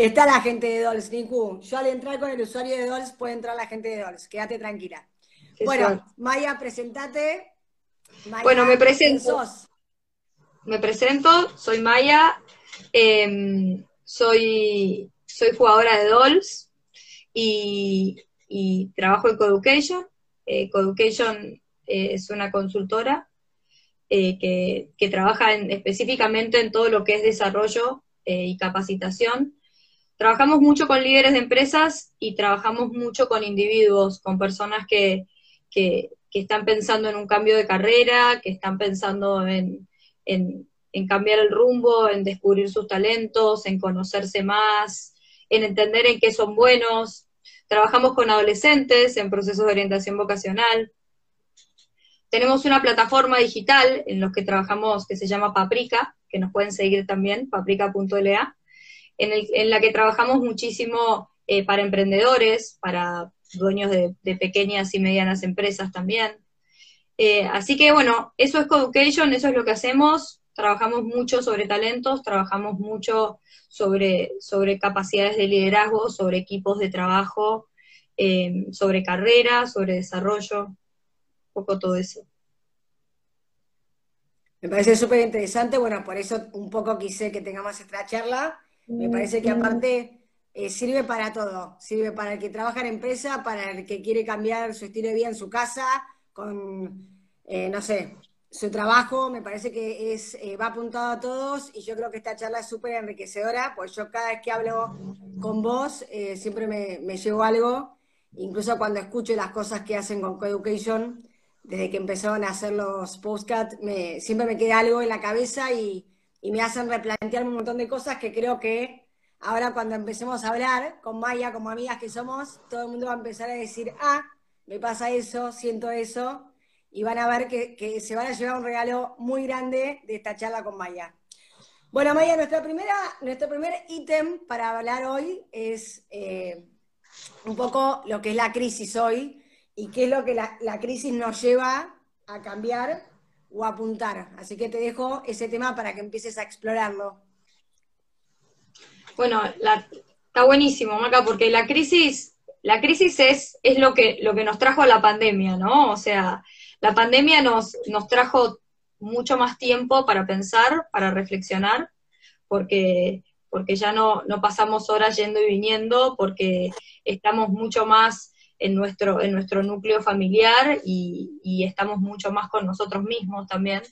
Está la gente de Dolls, Niku. Yo al entrar con el usuario de Dolls puede entrar la gente de Dolls. Quédate tranquila. bueno, Maya, presentate. bueno, me presento. Me presento, soy Maya, em, soy, soy jugadora de Dolls y, trabajo en Coeducation. Eh, Coeducation es una consultora eh, que, trabaja específicamente en todo lo que es desarrollo eh, y capacitación Trabajamos mucho con líderes de empresas y trabajamos mucho con individuos, con personas que, están pensando en un cambio de carrera, que están pensando en, cambiar el rumbo, en descubrir sus talentos, en conocerse más, en entender en qué son buenos. Trabajamos con adolescentes en procesos de orientación vocacional. Tenemos una plataforma digital en los que trabajamos que se llama Paprika, que nos pueden seguir también, paprika.la, en, la que trabajamos muchísimo eh, para emprendedores, para dueños de, pequeñas y medianas empresas también. Eh, así que bueno, eso es Coeducation, eso es lo que hacemos. Trabajamos mucho sobre talentos, trabajamos mucho sobre, sobre capacidades de liderazgo, sobre equipos de trabajo, eh, sobre carrera, sobre desarrollo, un poco todo eso. Me parece súper interesante, bueno, por eso un poco quise que tengamos esta charla me parece que aparte eh, sirve para todo. Sirve para el que trabaja en empresa, para el que quiere cambiar su estilo de vida en su casa, con, eh, no sé, su trabajo. Me parece que es eh, va apuntado a todos y yo creo que esta charla es súper enriquecedora, pues yo cada vez que hablo con vos siempre me, me, llevo algo. Incluso cuando escucho las cosas que hacen con Coeducation, desde que empezaron a hacer los postcards, me, siempre me queda algo en la cabeza y y me hacen replantearme un montón de cosas que creo que ahora cuando empecemos a hablar con Maya, como amigas que somos, todo el mundo va a empezar a decir, ah, me pasa eso, siento eso, y van a ver que, se van a llevar un regalo muy grande de esta charla con Maya. Bueno, Maya, nuestra primera, nuestro primer ítem para hablar hoy es eh, un poco lo que es la crisis hoy y qué es lo que la, la crisis nos lleva a cambiar o apuntar. Así que te dejo ese tema para que empieces a explorarlo. Bueno, está buenísimo, Maca, porque la crisis, la crisis es, es lo, que, lo que nos trajo la pandemia, ¿no? O sea, la pandemia nos, nos trajo mucho más tiempo para pensar, para reflexionar, porque, porque ya no, no pasamos horas yendo y viniendo, porque estamos mucho más en nuestro, en nuestro núcleo familiar y, estamos mucho más con nosotros mismos también.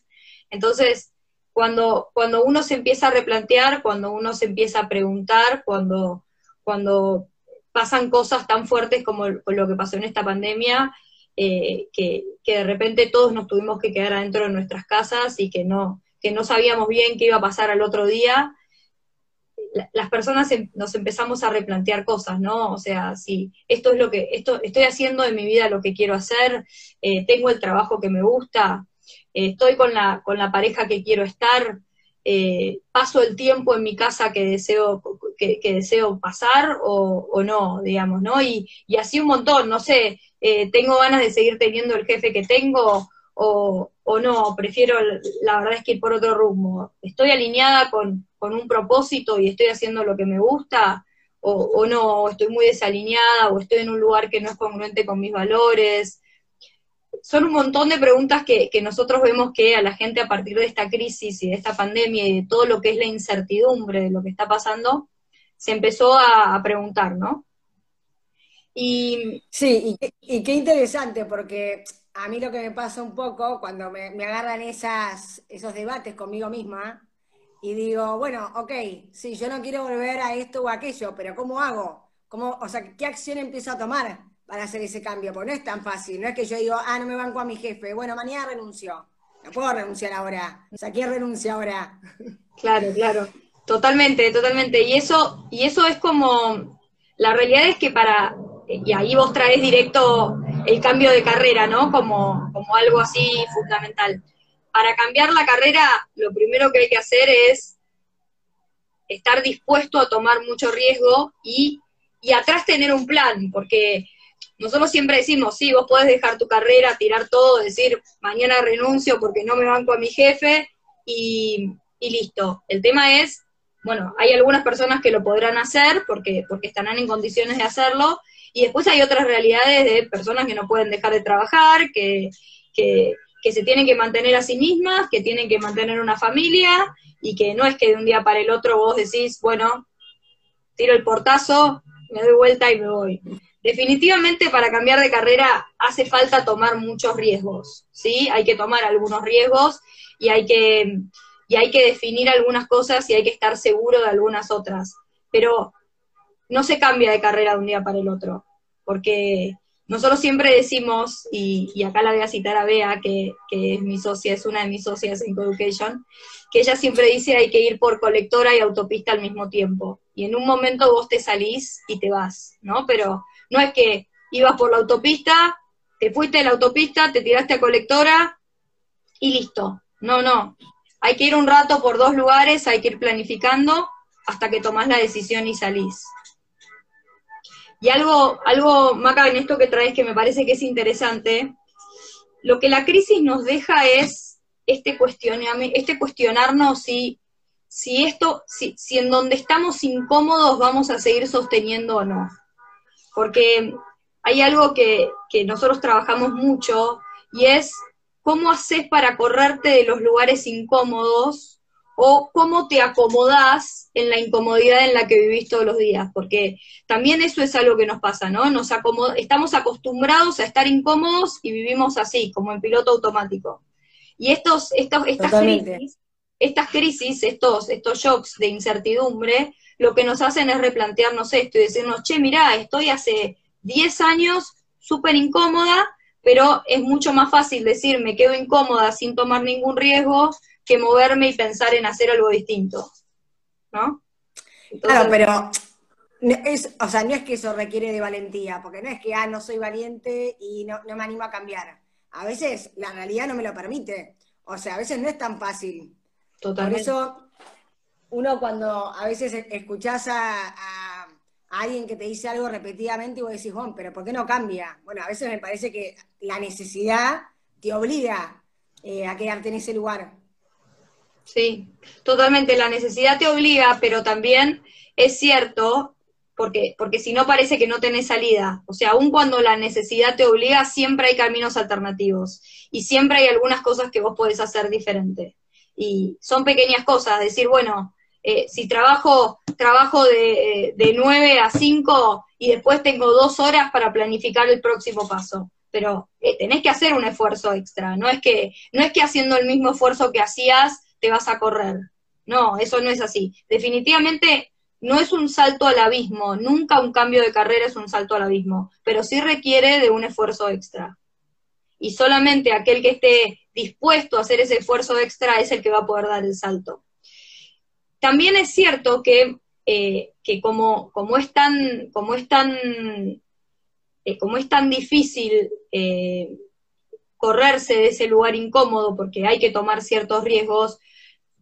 Entonces, cuando, cuando uno se empieza a replantear, cuando uno se empieza a preguntar, cuando, cuando pasan cosas tan fuertes como lo que pasó en esta pandemia, eh, que, que, de repente todos nos tuvimos que quedar adentro de nuestras casas y que no, que no sabíamos bien qué iba a pasar al otro día, las personas em, nos empezamos a replantear cosas, ¿no? O sea, si esto es lo que, esto, estoy haciendo en mi vida lo que quiero hacer, eh, tengo el trabajo que me gusta, eh, estoy con la, con la pareja que quiero estar, eh, paso el tiempo en mi casa que deseo, que, deseo pasar o, no, digamos, ¿no? Y, y, así un montón, no sé, tengo ganas de seguir teniendo el jefe que tengo o, o no, prefiero, la verdad es que ir por otro rumbo. Estoy alineada con, un propósito y estoy haciendo lo que me gusta, o, no, o estoy muy desalineada, o estoy en un lugar que no es congruente con mis valores. Son un montón de preguntas que, nosotros vemos que a la gente a partir de esta crisis y de esta pandemia y de todo lo que es la incertidumbre de lo que está pasando, se empezó a, preguntar, ¿no? Y, sí, y, qué interesante, porque a mí lo que me pasa un poco cuando me, agarran esas, esos debates conmigo misma y digo, bueno, ok, sí, yo no quiero volver a esto o aquello, pero ¿cómo hago? ¿Cómo, o sea, ¿qué acción empiezo a tomar para hacer ese cambio? Porque no es tan fácil, no es que yo digo, ah, no me banco a mi jefe, bueno, mañana renuncio. No puedo renunciar ahora. O sea, ¿quién renuncia ahora? Claro, claro. Totalmente, totalmente. Y eso, y eso es como, la realidad es que para, y ahí vos traes directo el cambio de carrera, ¿no? Como, como algo así fundamental. Para cambiar la carrera, lo primero que hay que hacer es estar dispuesto a tomar mucho riesgo y, y atrás tener un plan, porque nosotros siempre decimos, sí, vos podés dejar tu carrera, tirar todo, decir, mañana renuncio porque no me banco a mi jefe y, y listo. El tema es bueno, hay algunas personas que lo podrán hacer porque, porque estarán en condiciones de hacerlo, y después hay otras realidades de personas que no pueden dejar de trabajar, que, que, que se tienen que mantener a sí mismas, que tienen que mantener una familia, y que no es que de un día para el otro vos decís, bueno, tiro el portazo, me doy vuelta y me voy. Definitivamente para cambiar de carrera hace falta tomar muchos riesgos, ¿sí? Hay que tomar algunos riesgos y hay que, y hay que definir algunas cosas y hay que estar seguro de algunas otras. Pero no se cambia de carrera de un día para el otro, porque nosotros siempre decimos, y, acá la voy a citar a Bea, que, que, es mi socia, es una de mis socias en Coeducation, que ella siempre dice hay que ir por colectora y autopista al mismo tiempo. Y en un momento vos te salís y te vas, ¿no? Pero no es que ibas por la autopista, te fuiste de la autopista, te tiraste a colectora y listo. No, no. Hay que ir un rato por dos lugares, hay que ir planificando hasta que tomás la decisión y salís. Y algo, algo, Maca, en esto que traes que me parece que es interesante, lo que la crisis nos deja es este, este cuestionarnos si, si esto, si, si en donde estamos incómodos vamos a seguir sosteniendo o no. Porque hay algo que, que nosotros trabajamos mucho y es cómo haces para correrte de los lugares incómodos o cómo te acomodás en la incomodidad en la que vivís todos los días, porque también eso es algo que nos pasa, ¿no? Nos estamos acostumbrados a estar incómodos y vivimos así, como en piloto automático. Y estos, estos estas, crisis, estas crisis, estos, estos shocks de incertidumbre, lo que nos hacen es replantearnos esto y decirnos, che, mirá, estoy hace 10 años súper incómoda, pero es mucho más fácil decir, me quedo incómoda sin tomar ningún riesgo, que moverme y pensar en hacer algo distinto, ¿no? claro, pero es, o sea, no es que eso requiere de valentía, porque no es que, ah, no soy valiente y no, me animo a cambiar. A veces la realidad no me lo permite. O sea, a veces no es tan fácil. Totalmente. Por eso, uno cuando a veces escuchás a, alguien que te dice algo repetidamente y vos decís, bueno, pero ¿por qué no cambia? Bueno, a veces me parece que la necesidad te obliga eh, a quedarte en ese lugar. Sí, totalmente. La necesidad te obliga, pero también es cierto, porque, porque si no parece que no tenés salida. O sea, aun cuando la necesidad te obliga, siempre hay caminos alternativos. Y siempre hay algunas cosas que vos podés hacer diferente. Y son pequeñas cosas, decir, bueno, eh, si trabajo, trabajo de, de 9 a 5 y después tengo dos horas para planificar el próximo paso pero eh, tenés que hacer un esfuerzo extra, no es que no es que haciendo el mismo esfuerzo que hacías te vas a correr. No, eso no es así. Definitivamente no es un salto al abismo, nunca un cambio de carrera es un salto al abismo, pero sí requiere de un esfuerzo extra. Y solamente aquel que esté dispuesto a hacer ese esfuerzo extra es el que va a poder dar el salto. También es cierto que, eh, que como, como, es tan, como, es tan, eh, como es tan difícil eh, correrse de ese lugar incómodo porque hay que tomar ciertos riesgos,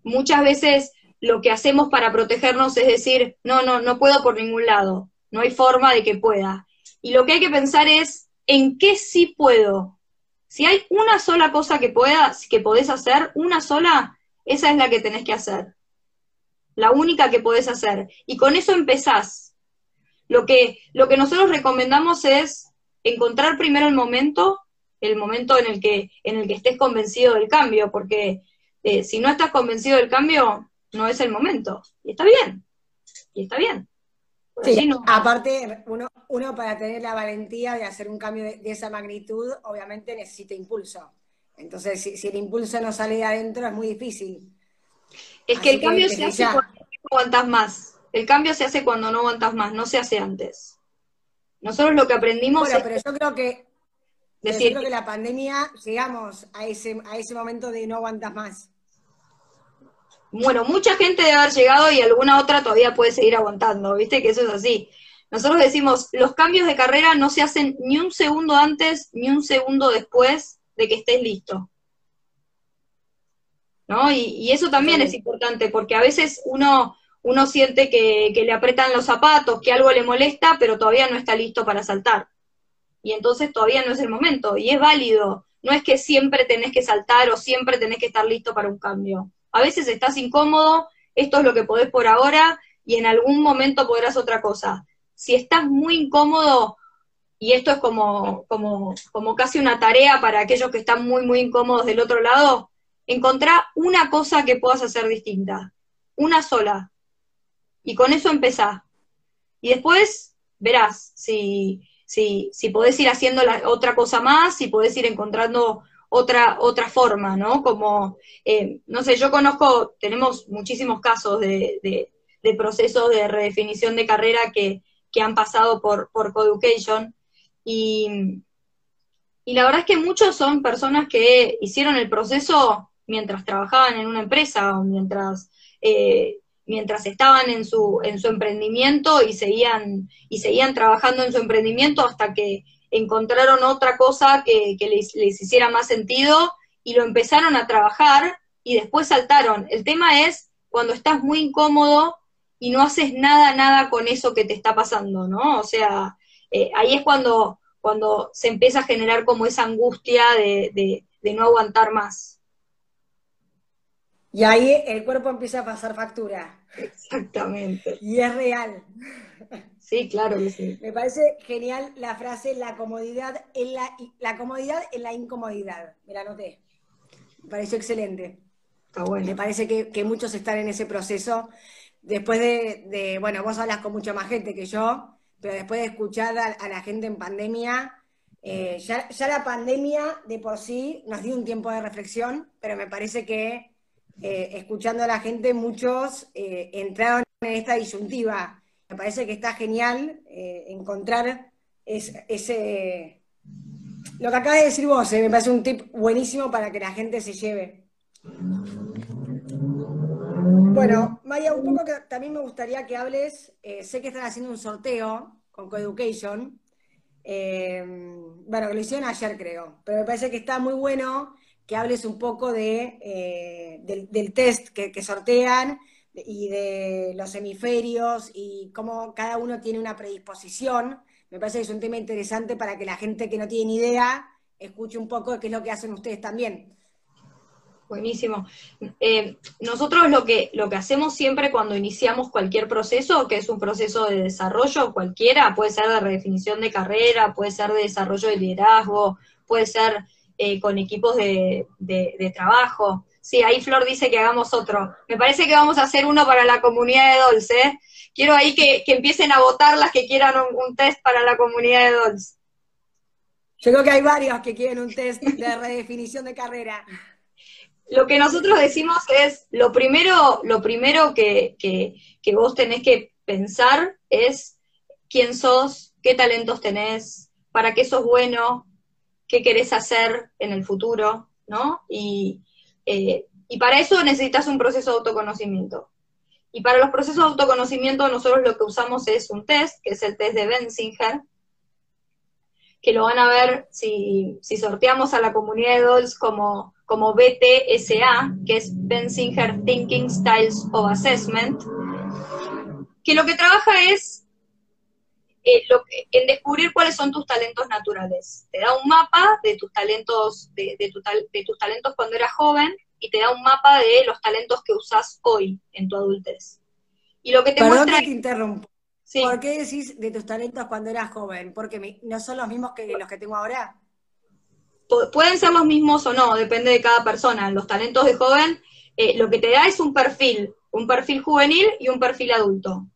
muchas veces lo que hacemos para protegernos es decir, no, no, no puedo por ningún lado, no hay forma de que pueda. Y lo que hay que pensar es, ¿en qué sí puedo? Si hay una sola cosa que puedas, que podés hacer, una sola, esa es la que tenés que hacer. La única que podés hacer. Y con eso empezás. Lo que, lo que nosotros recomendamos es encontrar primero el momento, el momento en el que, en el que estés convencido del cambio, porque eh, si no estás convencido del cambio, no es el momento. Y está bien. Y está bien. Sí, aparte, uno, uno para tener la valentía de hacer un cambio de, esa magnitud, obviamente necesita impulso. Entonces, si, el impulso no sale de adentro, es muy difícil. Es que el cambio se hace cuando no aguantas más. El cambio se hace cuando no aguantas más, no se hace antes. Nosotros lo que aprendimos. Bueno, pero yo creo que. Decir, yo creo que la pandemia llegamos a ese, a ese momento de no aguantas más bueno, mucha gente debe haber llegado y alguna otra todavía puede seguir aguantando, ¿viste? Que eso es así. Nosotros decimos, los cambios de carrera no se hacen ni un segundo antes ni un segundo después de que estés listo. ¿No? Y, eso también es importante, porque a veces uno, uno siente que, que le apretan los zapatos, que algo le molesta, pero todavía no está listo para saltar. Y entonces todavía no es el momento, y es válido. No es que siempre tenés que saltar o siempre tenés que estar listo para un cambio a veces estás incómodo esto es lo que podés por ahora y en algún momento podrás otra cosa. Si estás muy incómodo, y esto es como, como, como casi una tarea para aquellos que están muy, muy incómodos del otro lado, encontrá una cosa que puedas hacer distinta, una sola, y con eso empezá. Y después verás si, si, si podés ir haciendo otra cosa más, si podés ir encontrando otra, otra forma, ¿no? Como, eh, no sé, yo conozco, tenemos muchísimos casos de, de, procesos de redefinición de carrera que, que han pasado por, por Coeducation y, y la verdad es que muchos son personas que hicieron el proceso mientras trabajaban en una empresa o mientras, eh, mientras estaban en su, en su emprendimiento y seguían, y seguían trabajando en su emprendimiento hasta que encontraron otra cosa que, les, les, hiciera más sentido y lo empezaron a trabajar y después saltaron. El tema es cuando estás muy incómodo y no haces nada, nada con eso que te está pasando, ¿no? O sea, eh, ahí es cuando, cuando se empieza a generar como esa angustia de, de no aguantar más. Y ahí el cuerpo empieza a pasar factura. Exactamente. Y es real. Sí, claro que sí. Me parece genial la frase la comodidad en la, la comodidad en la incomodidad. Me la noté. Me pareció excelente. Está bueno. Me parece que, muchos están en ese proceso. Después de, bueno, vos hablas con mucha más gente que yo, pero después de escuchar a, la gente en pandemia, eh, ya, la pandemia de por sí nos dio un tiempo de reflexión, pero me parece que eh, escuchando a la gente muchos eh, entraron en esta disyuntiva me parece que está genial eh, encontrar ese... Lo que acabas de decir vos, eh, me parece un tip buenísimo para que la gente se lleve. Bueno, Maya, un poco que también me gustaría que hables, eh, sé que están haciendo un sorteo con Coeducation, bueno, lo hicieron ayer creo, pero me parece que está muy bueno que hables un poco de, del, test que sortean y de los hemisferios y cómo cada uno tiene una predisposición. Me parece que es un tema interesante para que la gente que no tiene ni idea escuche un poco de qué es lo que hacen ustedes también. Buenísimo. Eh, nosotros lo que, lo que hacemos siempre cuando iniciamos cualquier proceso, que es un proceso de desarrollo cualquiera, puede ser de redefinición de carrera, puede ser de desarrollo de liderazgo, puede ser eh, con equipos de, de trabajo, Sí, ahí Flor dice que hagamos otro. Me parece que vamos a hacer uno para la comunidad de Dolce. ¿eh? Quiero ahí que, empiecen a votar las que quieran un, test para la comunidad de Dolce. Yo creo que hay varios que quieren un test de redefinición de carrera. Lo que nosotros decimos es, lo primero, lo primero que, que vos tenés que pensar es quién sos, qué talentos tenés, para qué sos bueno, qué querés hacer en el futuro, ¿no? Y, eh, y para eso necesitas un proceso de autoconocimiento. Y para los procesos de autoconocimiento nosotros lo que usamos es un test, que es el test de Benzinger, que lo van a ver si, sorteamos a la comunidad de DOLS como, como BTSA, que es Benzinger Thinking Styles of Assessment, que lo que trabaja es eh, en descubrir cuáles son tus talentos naturales. Te da un mapa de tus talentos, de, de tus talentos cuando eras joven y te da un mapa de los talentos que usas hoy en tu adultez. Y lo que te Perdón muestra... que te interrumpo. ¿Por qué decís de tus talentos cuando eras joven? Porque no son los mismos que los que tengo ahora. Pueden ser los mismos o no, depende de cada persona. Los talentos de joven, eh, lo que te da es un perfil, un perfil juvenil y un perfil adulto.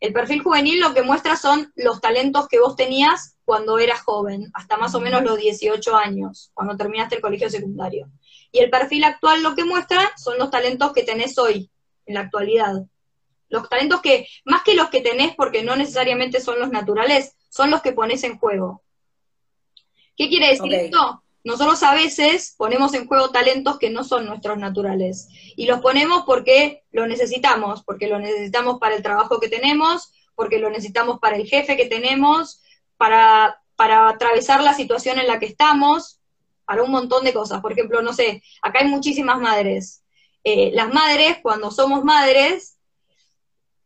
El perfil juvenil lo que muestra son los talentos que vos tenías cuando eras joven, hasta más o menos los 18 años, cuando terminaste el colegio secundario. Y el perfil actual lo que muestra son los talentos que tenés hoy, en la actualidad. Los talentos que, más que los que tenés, porque no necesariamente son los naturales, son los que pones en juego. ¿Qué quiere decir esto? Nosotros a veces ponemos en juego talentos que no son nuestros naturales. Y los ponemos porque lo necesitamos, porque lo necesitamos para el trabajo que tenemos, porque lo necesitamos para el jefe que tenemos, para, para atravesar la situación en la que estamos, para un montón de cosas. Por ejemplo, no sé, acá hay muchísimas madres. Eh, las madres, cuando somos madres,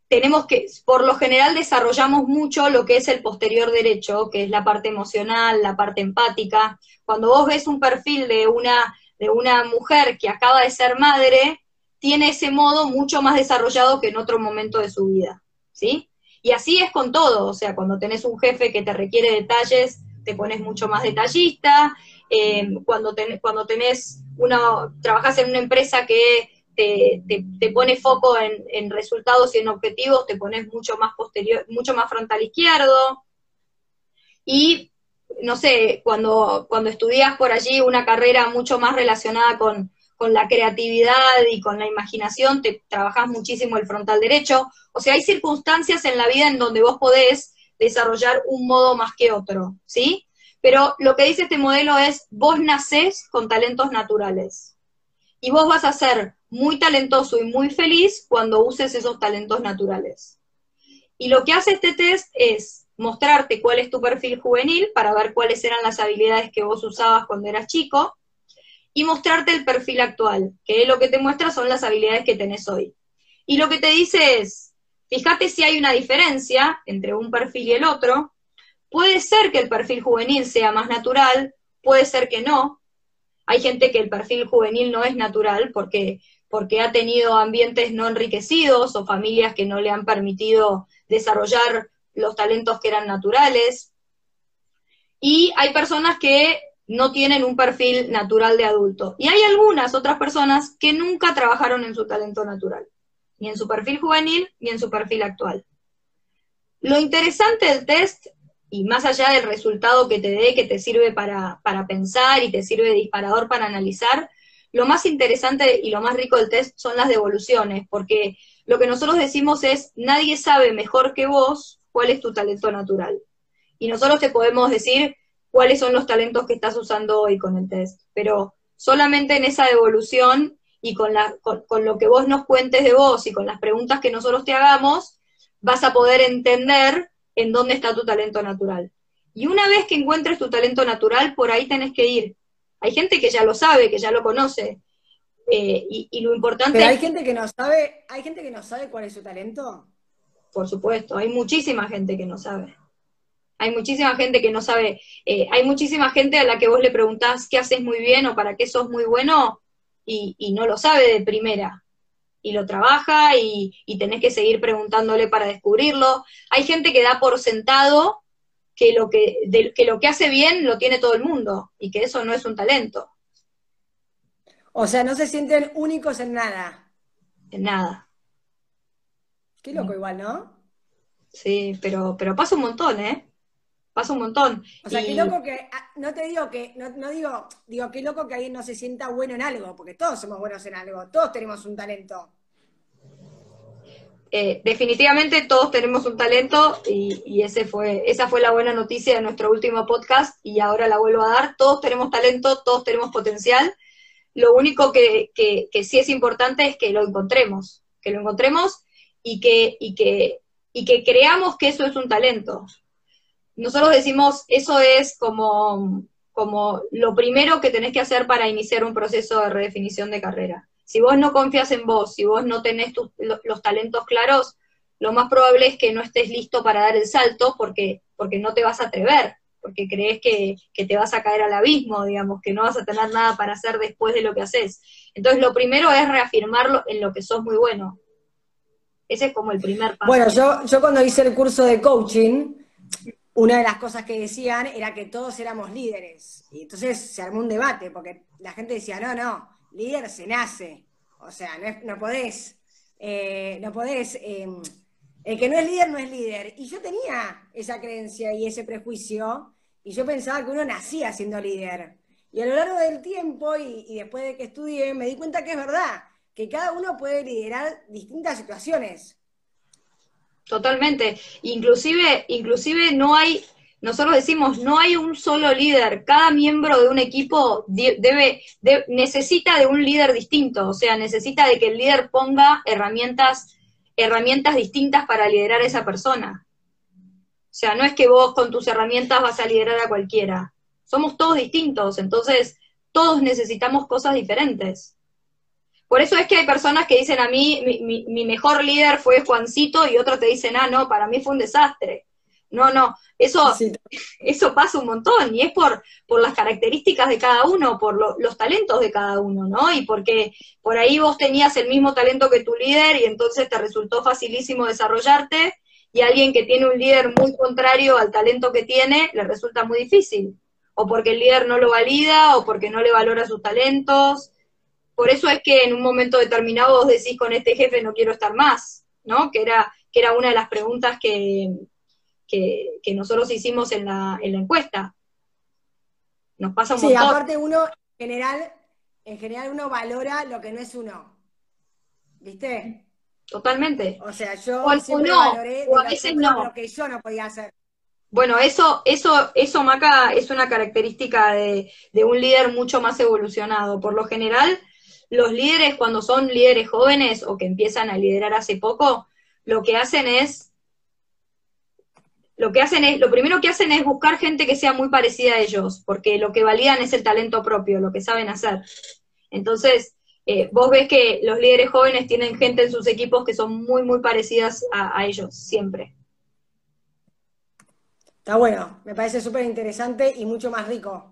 tenemos que, por lo general desarrollamos mucho lo que es el posterior derecho, que es la parte emocional, la parte empática. Cuando vos ves un perfil de una, de una mujer que acaba de ser madre, tiene ese modo mucho más desarrollado que en otro momento de su vida, ¿sí? Y así es con todo, o sea, cuando tenés un jefe que te requiere detalles, te pones mucho más detallista, eh, cuando, cuando tenés una, trabajas en una empresa que te, te, pone foco en, resultados y en objetivos, te pones mucho más posterior, mucho más frontal izquierdo. Y no sé, cuando, cuando estudias por allí una carrera mucho más relacionada con, con la creatividad y con la imaginación, te trabajas muchísimo el frontal derecho. O sea, hay circunstancias en la vida en donde vos podés desarrollar un modo más que otro, ¿sí? Pero lo que dice este modelo es, vos nacés con talentos naturales. Y vos vas a ser muy talentoso y muy feliz cuando uses esos talentos naturales. Y lo que hace este test es mostrarte cuál es tu perfil juvenil para ver cuáles eran las habilidades que vos usabas cuando eras chico y mostrarte el perfil actual, que lo que te muestra son las habilidades que tenés hoy. Y lo que te dice es, fíjate si hay una diferencia entre un perfil y el otro, Puede ser que el perfil juvenil sea más natural, puede ser que no. Hay gente que el perfil juvenil no es natural porque, porque ha tenido ambientes no enriquecidos o familias que no le han permitido desarrollar los talentos que eran naturales. Y hay personas que no tienen un perfil natural de adulto. Y hay algunas otras personas que nunca trabajaron en su talento natural, ni en su perfil juvenil, ni en su perfil actual. Lo interesante del test y más allá del resultado que te dé, que te sirve para, pensar y te sirve de disparador para analizar, lo más interesante y lo más rico del test son las devoluciones, porque lo que nosotros decimos es, nadie sabe mejor que vos cuál es tu talento natural. Y nosotros te podemos decir cuáles son los talentos que estás usando hoy con el test, pero solamente en esa devolución y con, con lo que vos nos cuentes de vos y con las preguntas que nosotros te hagamos, vas a poder entender en dónde está tu talento natural. Y una vez que encuentres tu talento natural, por ahí tenés que ir. Hay gente que ya lo sabe, que ya lo conoce. Eh, y, lo importante Pero hay gente que no sabe, hay gente que no sabe cuál es su talento. Por supuesto, hay muchísima gente que no sabe. Hay muchísima gente que no sabe, eh, hay muchísima gente a la que vos le preguntás qué haces muy bien o para qué sos muy bueno y, y no lo sabe de primera y lo trabaja y, tenés que seguir preguntándole para descubrirlo. Hay gente que da por sentado que lo que, que lo que hace bien lo tiene todo el mundo y que eso no es un talento. O sea, no se sienten únicos en nada. En nada. Qué loco igual, ¿no? Sí, pero, pero pasa un montón, ¿eh? Pasa un montón. O sea, qué loco que, ah, no te digo que, no, no, digo, digo, qué loco que alguien no se sienta bueno en algo, porque todos somos buenos en algo, todos tenemos un talento. Eh, definitivamente todos tenemos un talento y, fue, esa fue la buena noticia de nuestro último podcast y ahora la vuelvo a dar. Todos tenemos talento, todos tenemos potencial. Lo único que, que, sí es importante es que lo encontremos, que lo encontremos y que, y que, y que creamos que eso es un talento nosotros decimos, eso es como, como lo primero que tenés que hacer para iniciar un proceso de redefinición de carrera. Si vos no confías en vos, si vos no tenés los, talentos claros, lo más probable es que no estés listo para dar el salto porque, porque no te vas a atrever, porque crees que, que, te vas a caer al abismo, digamos, que no vas a tener nada para hacer después de lo que haces. Entonces, lo primero es reafirmarlo en lo que sos muy bueno. Ese es como el primer paso. Bueno, yo, yo cuando hice el curso de coaching, una de las cosas que decían era que todos éramos líderes. Y entonces se armó un debate, porque la gente decía, no, no, líder se nace. O sea, no, no podés, eh, no podés, em, el que no es líder no es líder. Y yo tenía esa creencia y ese prejuicio, y yo pensaba que uno nacía siendo líder. Y a lo largo del tiempo, y, y después de que estudié, me di cuenta que es verdad, que cada uno puede liderar distintas situaciones. Totalmente. Inclusive, inclusive no hay, nosotros decimos, no hay un solo líder. Cada miembro de un equipo necesita de un líder distinto. O sea, necesita de que el líder ponga herramientas, herramientas distintas para liderar a esa persona. O sea, no es que vos con tus herramientas vas a liderar a cualquiera. Somos todos distintos, entonces todos necesitamos cosas diferentes. Por eso es que hay personas que dicen a mí, mi, mejor líder fue Juancito y otros te dicen, ah, no, para mí fue un desastre. No, no, eso, eso pasa un montón y es por, por las características de cada uno, por los talentos de cada uno, ¿no? Y porque por ahí vos tenías el mismo talento que tu líder y entonces te resultó facilísimo desarrollarte y alguien que tiene un líder muy contrario al talento que tiene le resulta muy difícil. O porque el líder no lo valida o porque no le valora sus talentos. Por eso es que en un momento determinado vos decís con este jefe no quiero estar más, ¿no? Que era, que era una de las preguntas que, que, nosotros hicimos en la, en la encuesta. Nos pasa un sí, aparte uno, en general, en general uno valora lo que no es uno. ¿Viste? Totalmente. O sea, yo siempre valoré a veces no. lo que yo no podía hacer. Bueno, eso, eso, eso, Maca, es una característica de, de, un líder mucho más evolucionado. Por lo general, los líderes, cuando son líderes jóvenes o que empiezan a liderar hace poco, lo que hacen es lo que hacen es, lo primero que hacen es buscar gente que sea muy parecida a ellos, porque lo que validan es el talento propio, lo que saben hacer. Entonces, eh, vos ves que los líderes jóvenes tienen gente en sus equipos que son muy, muy parecidas a, ellos, siempre. Está bueno, me parece súper interesante y mucho más rico.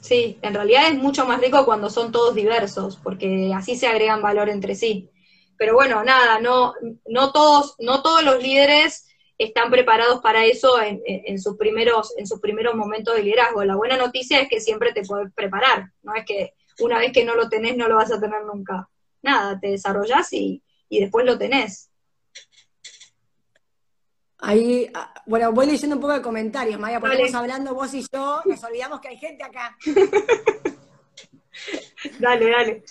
Sí, en realidad es mucho más rico cuando son todos diversos, porque así se agregan valor entre sí. Pero bueno, nada, no, no todos, no todos los líderes están preparados para eso en, sus primeros, en sus primeros momentos de liderazgo. La buena noticia es que siempre te puedes preparar, no es que una vez que no lo tenés no lo vas a tener nunca. Nada, te desarrollás y, después lo tenés. Ahí, ah, bueno, voy leyendo un poco de comentarios, Maya, porque estamos hablando vos y yo, nos olvidamos que hay gente acá. dale, dale.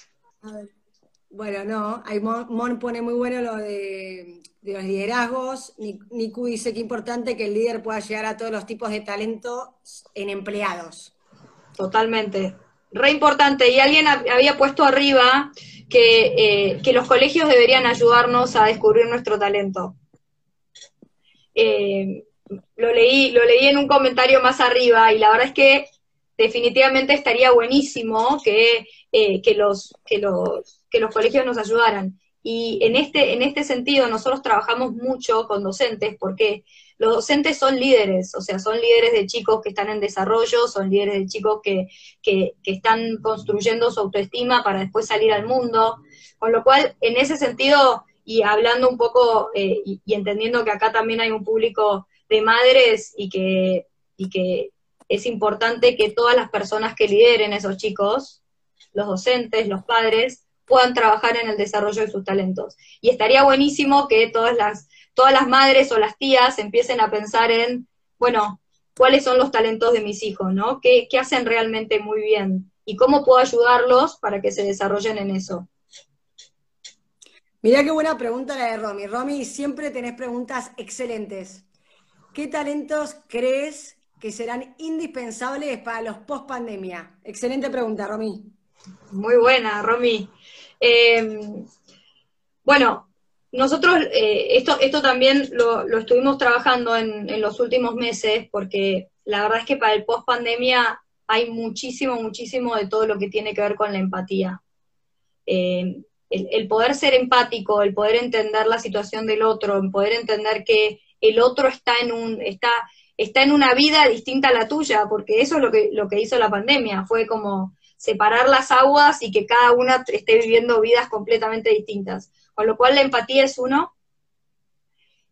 Bueno, no, ahí Mon pone muy bueno lo de de los liderazgos. Niku dice que importante que el líder pueda llegar a todos los tipos de talento en empleados. Totalmente. Re importante. Y alguien había puesto arriba que, eh, que los colegios deberían ayudarnos a descubrir nuestro talento. Eh, lo, leí, lo leí en un comentario más arriba y la verdad es que definitivamente estaría buenísimo que, eh, que, los, que, los, que los colegios nos ayudaran. Y en este, en este sentido nosotros trabajamos mucho con docentes porque los docentes son líderes, o sea, son líderes de chicos que están en desarrollo, son líderes de chicos que, que, están construyendo su autoestima para después salir al mundo. Con lo cual, en ese sentido, y hablando un poco eh, y, entendiendo que acá también hay un público de madres y que, y que es importante que todas las personas que lideren esos chicos, los docentes, los padres, puedan trabajar en el desarrollo de sus talentos. Y estaría buenísimo que todas las, todas las madres o las tías empiecen a pensar en, bueno, cuáles son los talentos de mis hijos, ¿no? ¿Qué, hacen realmente muy bien? ¿Y cómo puedo ayudarlos para que se desarrollen en eso? Mirá qué buena pregunta la de Romy. Romy, siempre tenés preguntas excelentes. ¿Qué talentos crees que serán indispensables para los post pandemia? Excelente pregunta, Romy. Muy buena, Romy. Em, bueno, nosotros eh, esto, esto también lo, estuvimos trabajando en, los últimos meses porque la verdad es que para el post pandemia hay muchísimo, muchísimo de todo lo que tiene que ver con la empatía. Em, el, poder ser empático, el poder entender la situación del otro, el poder entender que el otro está en un, está, está en una vida distinta a la tuya, porque eso es lo que, lo que hizo la pandemia, fue como separar las aguas y que cada una esté viviendo vidas completamente distintas. Con lo cual la empatía es uno.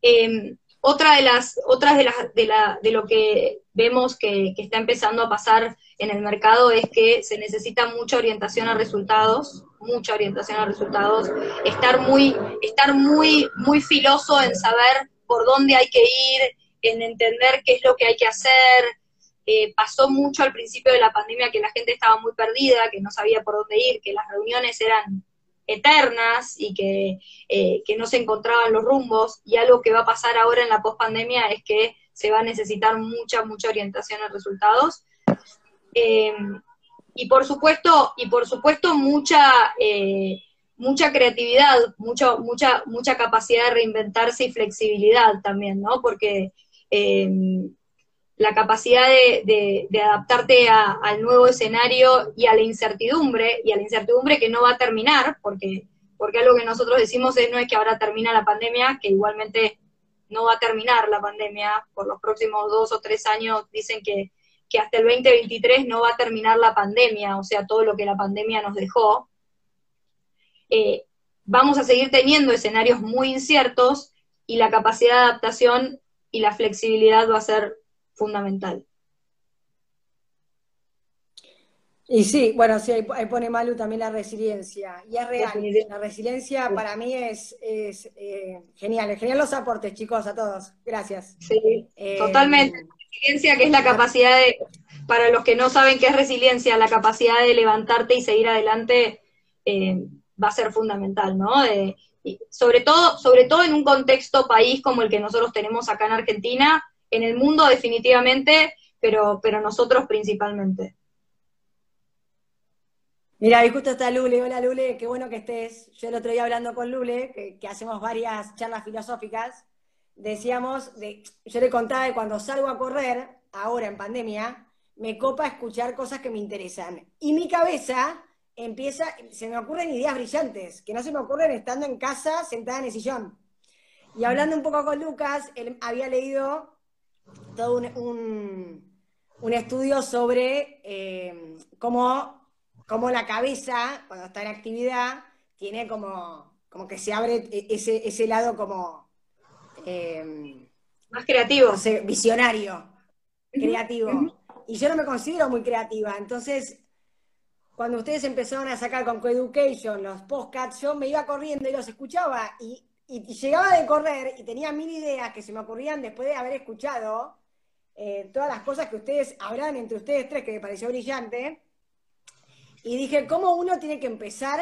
Em, otra de las, de, de, la, de lo que vemos que, está empezando a pasar en el mercado es que se necesita mucha orientación a resultados, mucha orientación a resultados, estar muy, estar muy, muy filoso en saber por dónde hay que ir, en entender qué es lo que hay que hacer, eh, pasó mucho al principio de la pandemia que la gente estaba muy perdida, que no sabía por dónde ir, que las reuniones eran eternas y que, eh, que no se encontraban los rumbos. Y algo que va a pasar ahora en la pospandemia es que se va a necesitar mucha, mucha orientación a resultados. Eh, y por supuesto, y por supuesto mucha, mucha creatividad, mucha, mucha capacidad de reinventarse y flexibilidad también, ¿no? Porque la capacidad de, adaptarte al nuevo escenario y a la incertidumbre, y a la incertidumbre que no va a terminar, porque, porque algo que nosotros decimos es no es que ahora termina la pandemia, que igualmente no va a terminar la pandemia, por los próximos dos o tres años dicen que, hasta el 2023 no va a terminar la pandemia, o sea, todo lo que la pandemia nos dejó. Eh, vamos a seguir teniendo escenarios muy inciertos y la capacidad de adaptación y la flexibilidad va a ser fundamental. Y sí, bueno, sí, ahí pone Malu también la resiliencia. Y es real. La resiliencia para mí es, es eh, genial. Es genial los aportes, chicos, a todos. Gracias. Sí, eh, totalmente. Resiliencia, que es la capacidad de, para los que no saben qué es resiliencia, la capacidad de levantarte y seguir adelante eh, va a ser fundamental, ¿no? De, sobre todo, sobre todo en un contexto país como el que nosotros tenemos acá en Argentina, en el mundo definitivamente, pero, pero nosotros principalmente. Mira, ahí justo está Lule. Hola Lule, qué bueno que estés. Yo el otro día hablando con Lule, que, hacemos varias charlas filosóficas, decíamos, de, yo le contaba que cuando salgo a correr, ahora en pandemia, me copa escuchar cosas que me interesan. Y mi cabeza empieza, se me ocurren ideas brillantes, que no se me ocurren estando en casa sentada en el sillón. Y hablando un poco con Lucas, él había leído todo un, estudio sobre eh, cómo como la cabeza, cuando está en actividad, tiene como, como que se abre e-, ese, ese lado como... Eh, Más creativo. visionario, creativo. Y yo no me considero muy creativa, entonces cuando ustedes empezaron a sacar con Coeducation los podcasts, yo me iba corriendo y los escuchaba y, llegaba de correr y tenía mil ideas que se me ocurrían después de haber escuchado eh, todas las cosas que ustedes hablan entre ustedes tres, que me pareció brillante. Y dije, ¿cómo uno tiene que empezar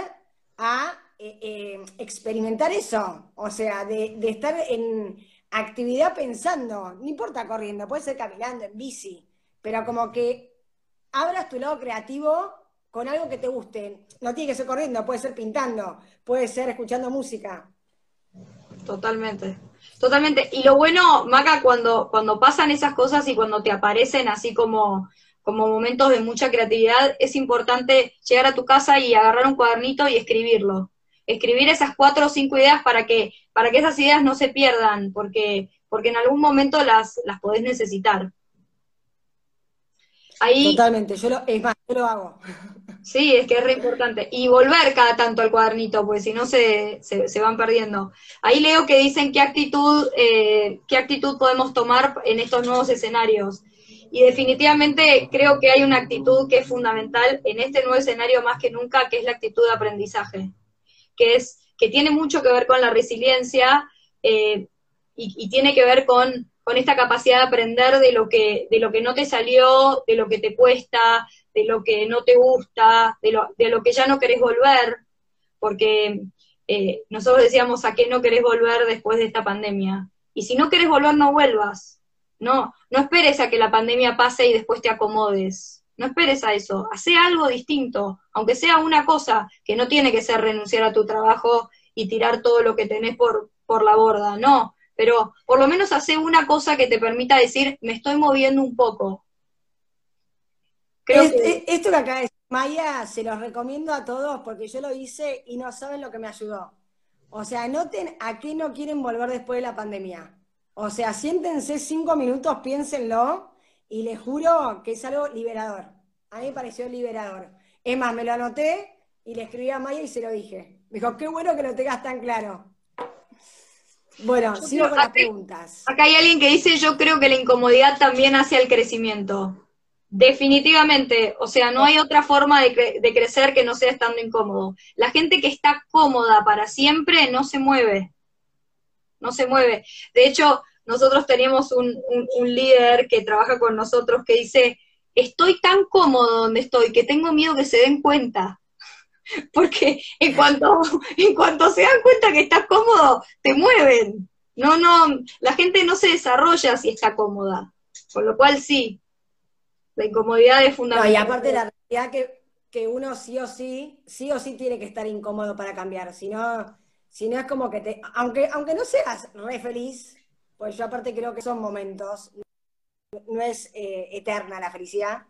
a eh, eh, experimentar eso? O sea, de, estar en actividad pensando, no importa corriendo, puede ser caminando, en bici, pero como que abras tu lado creativo con algo que te guste. No tiene que ser corriendo, puede ser pintando, puede ser escuchando música. Totalmente. Totalmente. Y lo bueno, Maca, cuando, cuando pasan esas cosas y cuando te aparecen así como como momentos de mucha creatividad, es importante llegar a tu casa y agarrar un cuadernito y escribirlo. Escribir esas cuatro o cinco ideas para que, para que esas ideas no se pierdan, porque, porque en algún momento las, las podés necesitar. Ahí, Totalmente, yo lo, es más, yo lo hago. Sí, es que es re importante. Y volver cada tanto al cuadernito, porque si no se, se, van perdiendo. Ahí leo que dicen qué actitud, eh, qué actitud podemos tomar en estos nuevos escenarios. Y definitivamente creo que hay una actitud que es fundamental en este nuevo escenario más que nunca, que es la actitud de aprendizaje, que, es, que tiene mucho que ver con la resiliencia eh, y, tiene que ver con, con, esta capacidad de aprender de lo, que, de lo que no te salió, de lo que te cuesta, de lo que no te gusta, de lo, de lo que ya no querés volver, porque eh, nosotros decíamos a qué no querés volver después de esta pandemia. Y si no querés volver, no vuelvas no, no esperes a que la pandemia pase y después te acomodes. No esperes a eso. Hacé algo distinto, aunque sea una cosa que no tiene que ser renunciar a tu trabajo y tirar todo lo que tenés por, por la borda. No, pero por lo menos hace una cosa que te permita decir, me estoy moviendo un poco. Esto que acá es Maya, se los recomiendo a todos porque yo lo hice y no saben lo que me ayudó. O sea, noten a qué no quieren volver después de la pandemia. O sea, siéntense cinco minutos, piénsenlo y les juro que es algo liberador. A mí me pareció liberador. Es más, me lo anoté y le escribí a Maya y se lo dije. Me dijo, qué bueno que lo tengas tan claro. Bueno, sigo con las preguntas. Acá hay alguien que dice, yo creo que la incomodidad también hace el crecimiento. Definitivamente, o sea, no hay otra forma de, de, crecer que no sea estando incómodo. La gente que está cómoda para siempre no se mueve no se mueve. De hecho, nosotros tenemos un, líder que trabaja con nosotros que dice, estoy tan cómodo donde estoy que tengo miedo que se den cuenta. Porque en cuanto, en cuanto se dan cuenta que estás cómodo, te mueven. No, no, la gente no se desarrolla si está cómoda. Con lo cual sí, la incomodidad es fundamental. y aparte la realidad que, que uno sí o sí, sí o sí tiene que estar incómodo para cambiar. Si no, si no es como que te, aunque, aunque no seas re feliz, pues yo aparte creo que son momentos, no es eh, eterna la felicidad.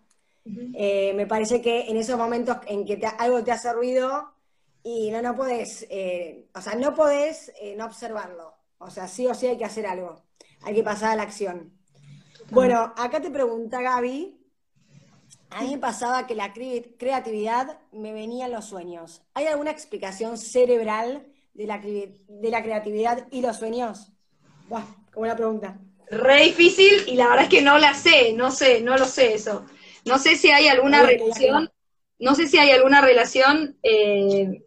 Eh, me parece que en esos momentos en que algo te hace ruido y no, no podés, eh, o sea, no podés no observarlo. O sea, sí o sí hay que hacer algo. hay que pasar a la acción. Bueno, acá te pregunta Gaby, a mí me pasaba que la creatividad me venía en los sueños. ¿Hay alguna explicación cerebral de la, de la creatividad y los sueños? Buah, qué buena pregunta. Re difícil y la verdad es que no la sé, no sé, no lo sé eso. No sé si hay alguna relación, no sé si hay alguna relación, eh,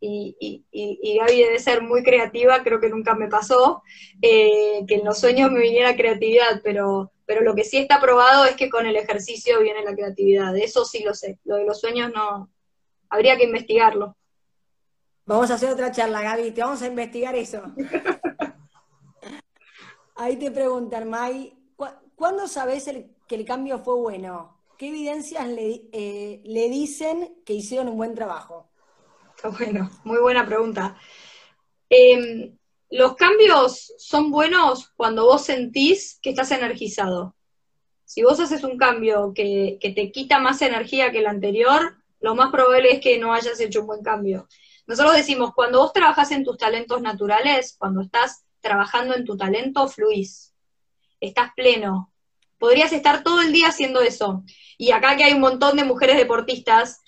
y, y, y, Gaby debe ser muy creativa, creo que nunca me pasó, eh, que en los sueños me viniera creatividad, pero, pero lo que sí está probado es que con el ejercicio viene la creatividad, eso sí lo sé, lo de los sueños no, habría que investigarlo. Vamos a hacer otra charla, Gaby, te vamos a investigar eso. Ahí te preguntan, May, ¿cuándo sabes que el cambio fue bueno? ¿Qué evidencias le, eh, le dicen que hicieron un buen trabajo? Bueno, muy buena pregunta. Em, los cambios son buenos cuando vos sentís que estás energizado. Si vos haces un cambio que, que, te quita más energía que el anterior, lo más probable es que no hayas hecho un buen cambio. Nosotros decimos, cuando vos trabajas en tus talentos naturales, cuando estás trabajando en tu talento, fluís. Estás pleno. Podrías estar todo el día haciendo eso. Y acá que hay un montón de mujeres deportistas,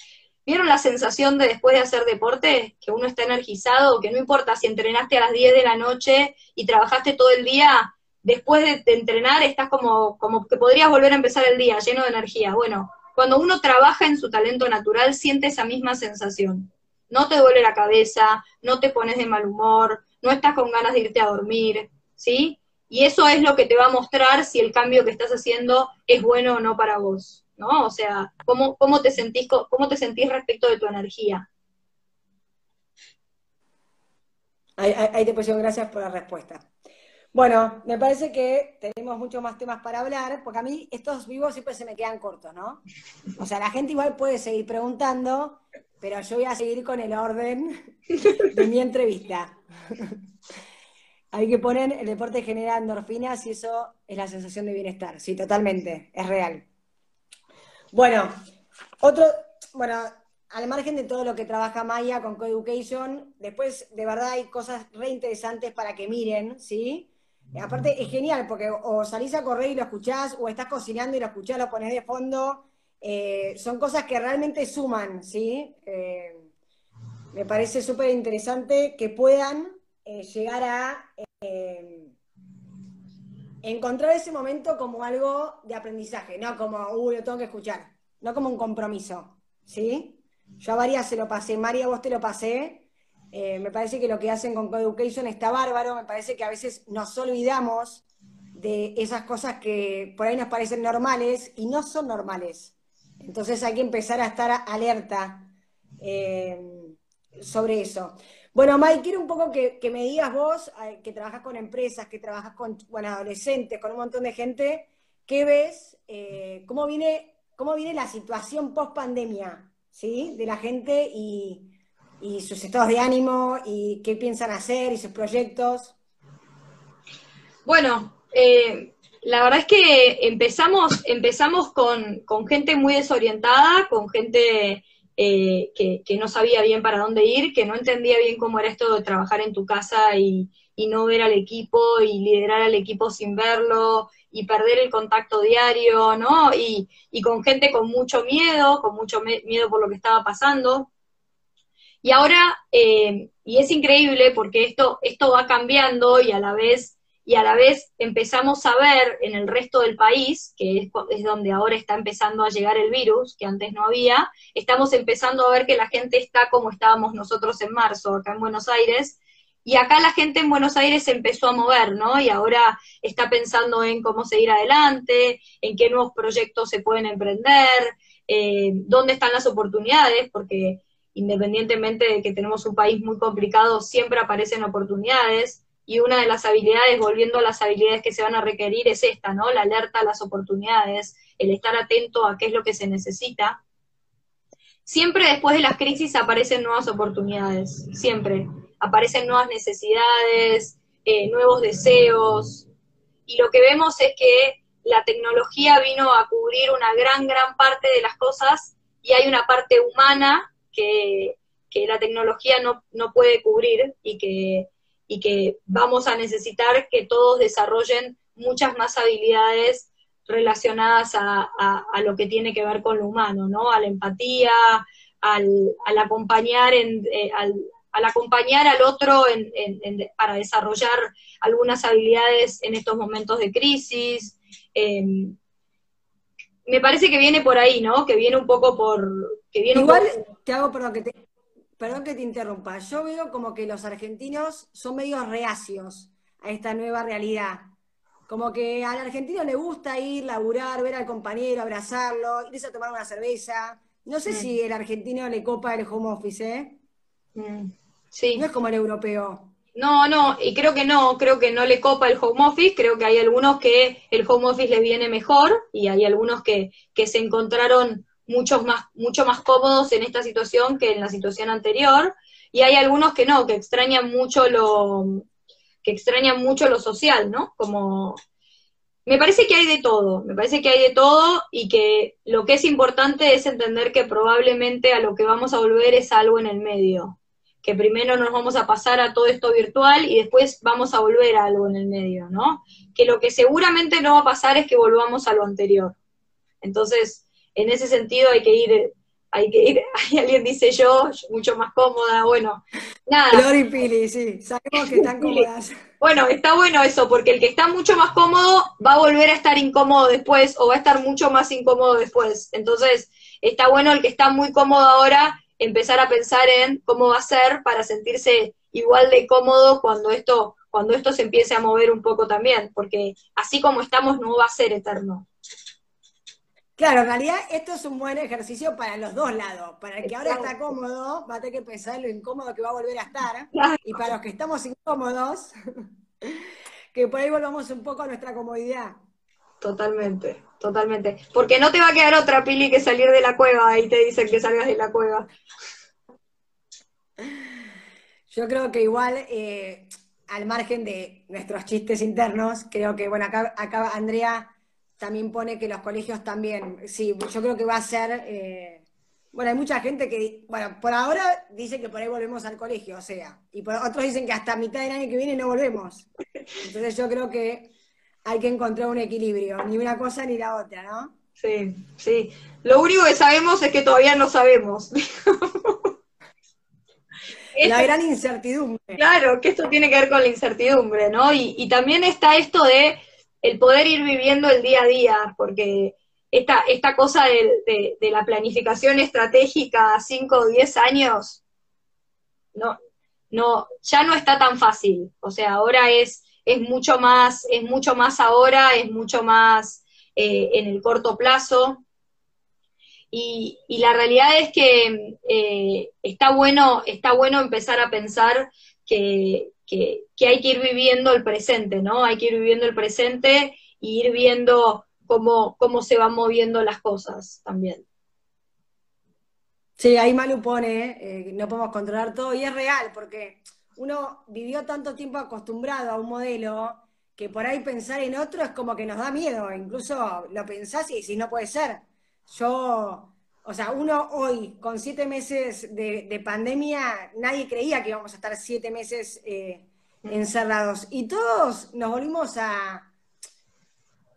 ¿vieron la sensación de después de hacer deporte? Que uno está energizado, que no importa si entrenaste a las 10 de la noche y trabajaste todo el día, después de, entrenar estás como, como que podrías volver a empezar el día lleno de energía. Bueno, cuando uno trabaja en su talento natural, siente esa misma sensación. No te duele la cabeza, no te pones de mal humor, no estás con ganas de irte a dormir, ¿sí? Y eso es lo que te va a mostrar si el cambio que estás haciendo es bueno o no para vos, ¿no? O sea, cómo, cómo, te, sentís, cómo te sentís respecto de tu energía. Ahí, te pusieron gracias por la respuesta. Bueno, me parece que tenemos muchos más temas para hablar, porque a mí estos vivos siempre se me quedan cortos, ¿no? O sea, la gente igual puede seguir preguntando, pero yo voy a seguir con el orden de mi entrevista. Hay que poner el deporte genera endorfinas y eso es la sensación de bienestar. Sí, totalmente, es real. Bueno, otro, bueno, al margen de todo lo que trabaja Maya con Coeducation, después de verdad hay cosas re interesantes para que miren, ¿sí? Aparte es genial porque o salís a correr y lo escuchás, o estás cocinando y lo escuchás, lo pones de fondo, eh, son cosas que realmente suman, ¿sí? Eh, me parece súper interesante que puedan eh, llegar a encontrar ese momento como algo de aprendizaje, no como, uy, lo tengo que escuchar, no como un compromiso, ¿sí? Yo a María se lo pasé, María, vos te lo pasé, me parece que lo que hacen con Coeducation está bárbaro, me parece que a veces nos olvidamos de esas cosas que por ahí nos parecen normales y no son normales. Entonces hay que empezar a estar alerta eh, sobre eso. Bueno, Mike, quiero un poco que, me digas vos, eh, que trabajas con empresas, que trabajas con bueno, adolescentes, con un montón de gente, ¿qué ves? Eh, ¿cómo, viene, ¿Cómo viene la situación post pandemia ¿sí? de la gente y, sus estados de ánimo y qué piensan hacer y sus proyectos? Bueno, eh, la verdad es que empezamos, empezamos con, gente muy desorientada, con gente eh, que, no sabía bien para dónde ir, que no entendía bien cómo era esto de trabajar en tu casa y, no ver al equipo y liderar al equipo sin verlo y perder el contacto diario, ¿no? Y, con gente con mucho miedo, con mucho miedo por lo que estaba pasando. Y ahora, eh, y es increíble porque esto, esto va cambiando y a la vez y a la vez empezamos a ver en el resto del país, que es, es, donde ahora está empezando a llegar el virus, que antes no había, estamos empezando a ver que la gente está como estábamos nosotros en marzo, acá en Buenos Aires, y acá la gente en Buenos Aires empezó a mover, ¿no? Y ahora está pensando en cómo seguir adelante, en qué nuevos proyectos se pueden emprender, eh, dónde están las oportunidades, porque independientemente de que tenemos un país muy complicado, siempre aparecen oportunidades y una de las habilidades, volviendo a las habilidades que se van a requerir, es esta, ¿no? La alerta a las oportunidades, el estar atento a qué es lo que se necesita. Siempre después de las crisis aparecen nuevas oportunidades, siempre. Aparecen nuevas necesidades, eh, nuevos deseos, y lo que vemos es que la tecnología vino a cubrir una gran, gran parte de las cosas y hay una parte humana que, que la tecnología no, no puede cubrir y que y que vamos a necesitar que todos desarrollen muchas más habilidades relacionadas a, lo que tiene que ver con lo humano, ¿no? A la empatía, al, acompañar en, eh, al, acompañar al otro para desarrollar algunas habilidades en estos momentos de crisis. Em, me parece que viene por ahí, ¿no? Que viene un poco por... Que viene Igual te hago, perdón que te, perdón que te interrumpa, yo veo como que los argentinos son medio reacios a esta nueva realidad. Como que al argentino le gusta ir, laburar, ver al compañero, abrazarlo, irse a tomar una cerveza. No sé mm. si el argentino le copa el home office, ¿eh? Mm. Sí. No es como el europeo. No, no, y creo que no, creo que no le copa el home office, creo que hay algunos que el home office les viene mejor y hay algunos que, que se encontraron mucho más, mucho más cómodos en esta situación que en la situación anterior, y hay algunos que no, que extrañan mucho lo, que extrañan mucho lo social, ¿no? Como me parece que hay de todo, me parece que hay de todo y que lo que es importante es entender que probablemente a lo que vamos a volver es algo en el medio que primero nos vamos a pasar a todo esto virtual y después vamos a volver a algo en el medio, ¿no? Que lo que seguramente no va a pasar es que volvamos a lo anterior. Entonces, en ese sentido hay que ir, hay que ir, hay alguien dice yo, mucho más cómoda, bueno, nada. Flor Pili, sí, sabemos que están cómodas. Bueno, está bueno eso, porque el que está mucho más cómodo va a volver a estar incómodo después o va a estar mucho más incómodo después. Entonces, está bueno el que está muy cómodo ahora empezar a pensar en cómo va a ser para sentirse igual de cómodo cuando esto, cuando esto se empiece a mover un poco también, porque así como estamos no va a ser eterno. Claro, en realidad esto es un buen ejercicio para los dos lados. Para el que ahora está cómodo, va a tener que pensar en lo incómodo que va a volver a estar. Y para los que estamos incómodos, que por ahí volvamos un poco a nuestra comodidad. Totalmente, totalmente. Porque no te va a quedar otra pili que salir de la cueva y te dicen que salgas de la cueva. Yo creo que igual, eh, al margen de nuestros chistes internos, creo que, bueno, acá, acá Andrea también pone que los colegios también, sí, yo creo que va a ser, eh, bueno, hay mucha gente que, bueno, por ahora dice que por ahí volvemos al colegio, o sea, y por, otros dicen que hasta mitad del año que viene no volvemos. Entonces yo creo que hay que encontrar un equilibrio, ni una cosa ni la otra, ¿no? Sí, sí. Lo único que sabemos es que todavía no sabemos. la gran incertidumbre. Claro, que esto tiene que ver con la incertidumbre, ¿no? Y, también está esto de el poder ir viviendo el día a día, porque esta, esta cosa de, de la planificación estratégica a 5 o 10 años, no, no, ya no está tan fácil. O sea, ahora es es mucho más, es mucho más ahora, es mucho más eh, en el corto plazo. Y, la realidad es que eh, está, bueno, está bueno empezar a pensar que, hay que ir viviendo el presente, ¿no? Hay que ir viviendo el presente y ir viendo cómo, cómo se van moviendo las cosas también. Sí, ahí Malu pone, eh, no podemos controlar todo, y es real, porque uno vivió tanto tiempo acostumbrado a un modelo que por ahí pensar en otro es como que nos da miedo, incluso lo pensás y si no puede ser. Yo, o sea, uno hoy, con siete meses de, pandemia, nadie creía que íbamos a estar siete meses eh, encerrados. Y todos nos volvimos a...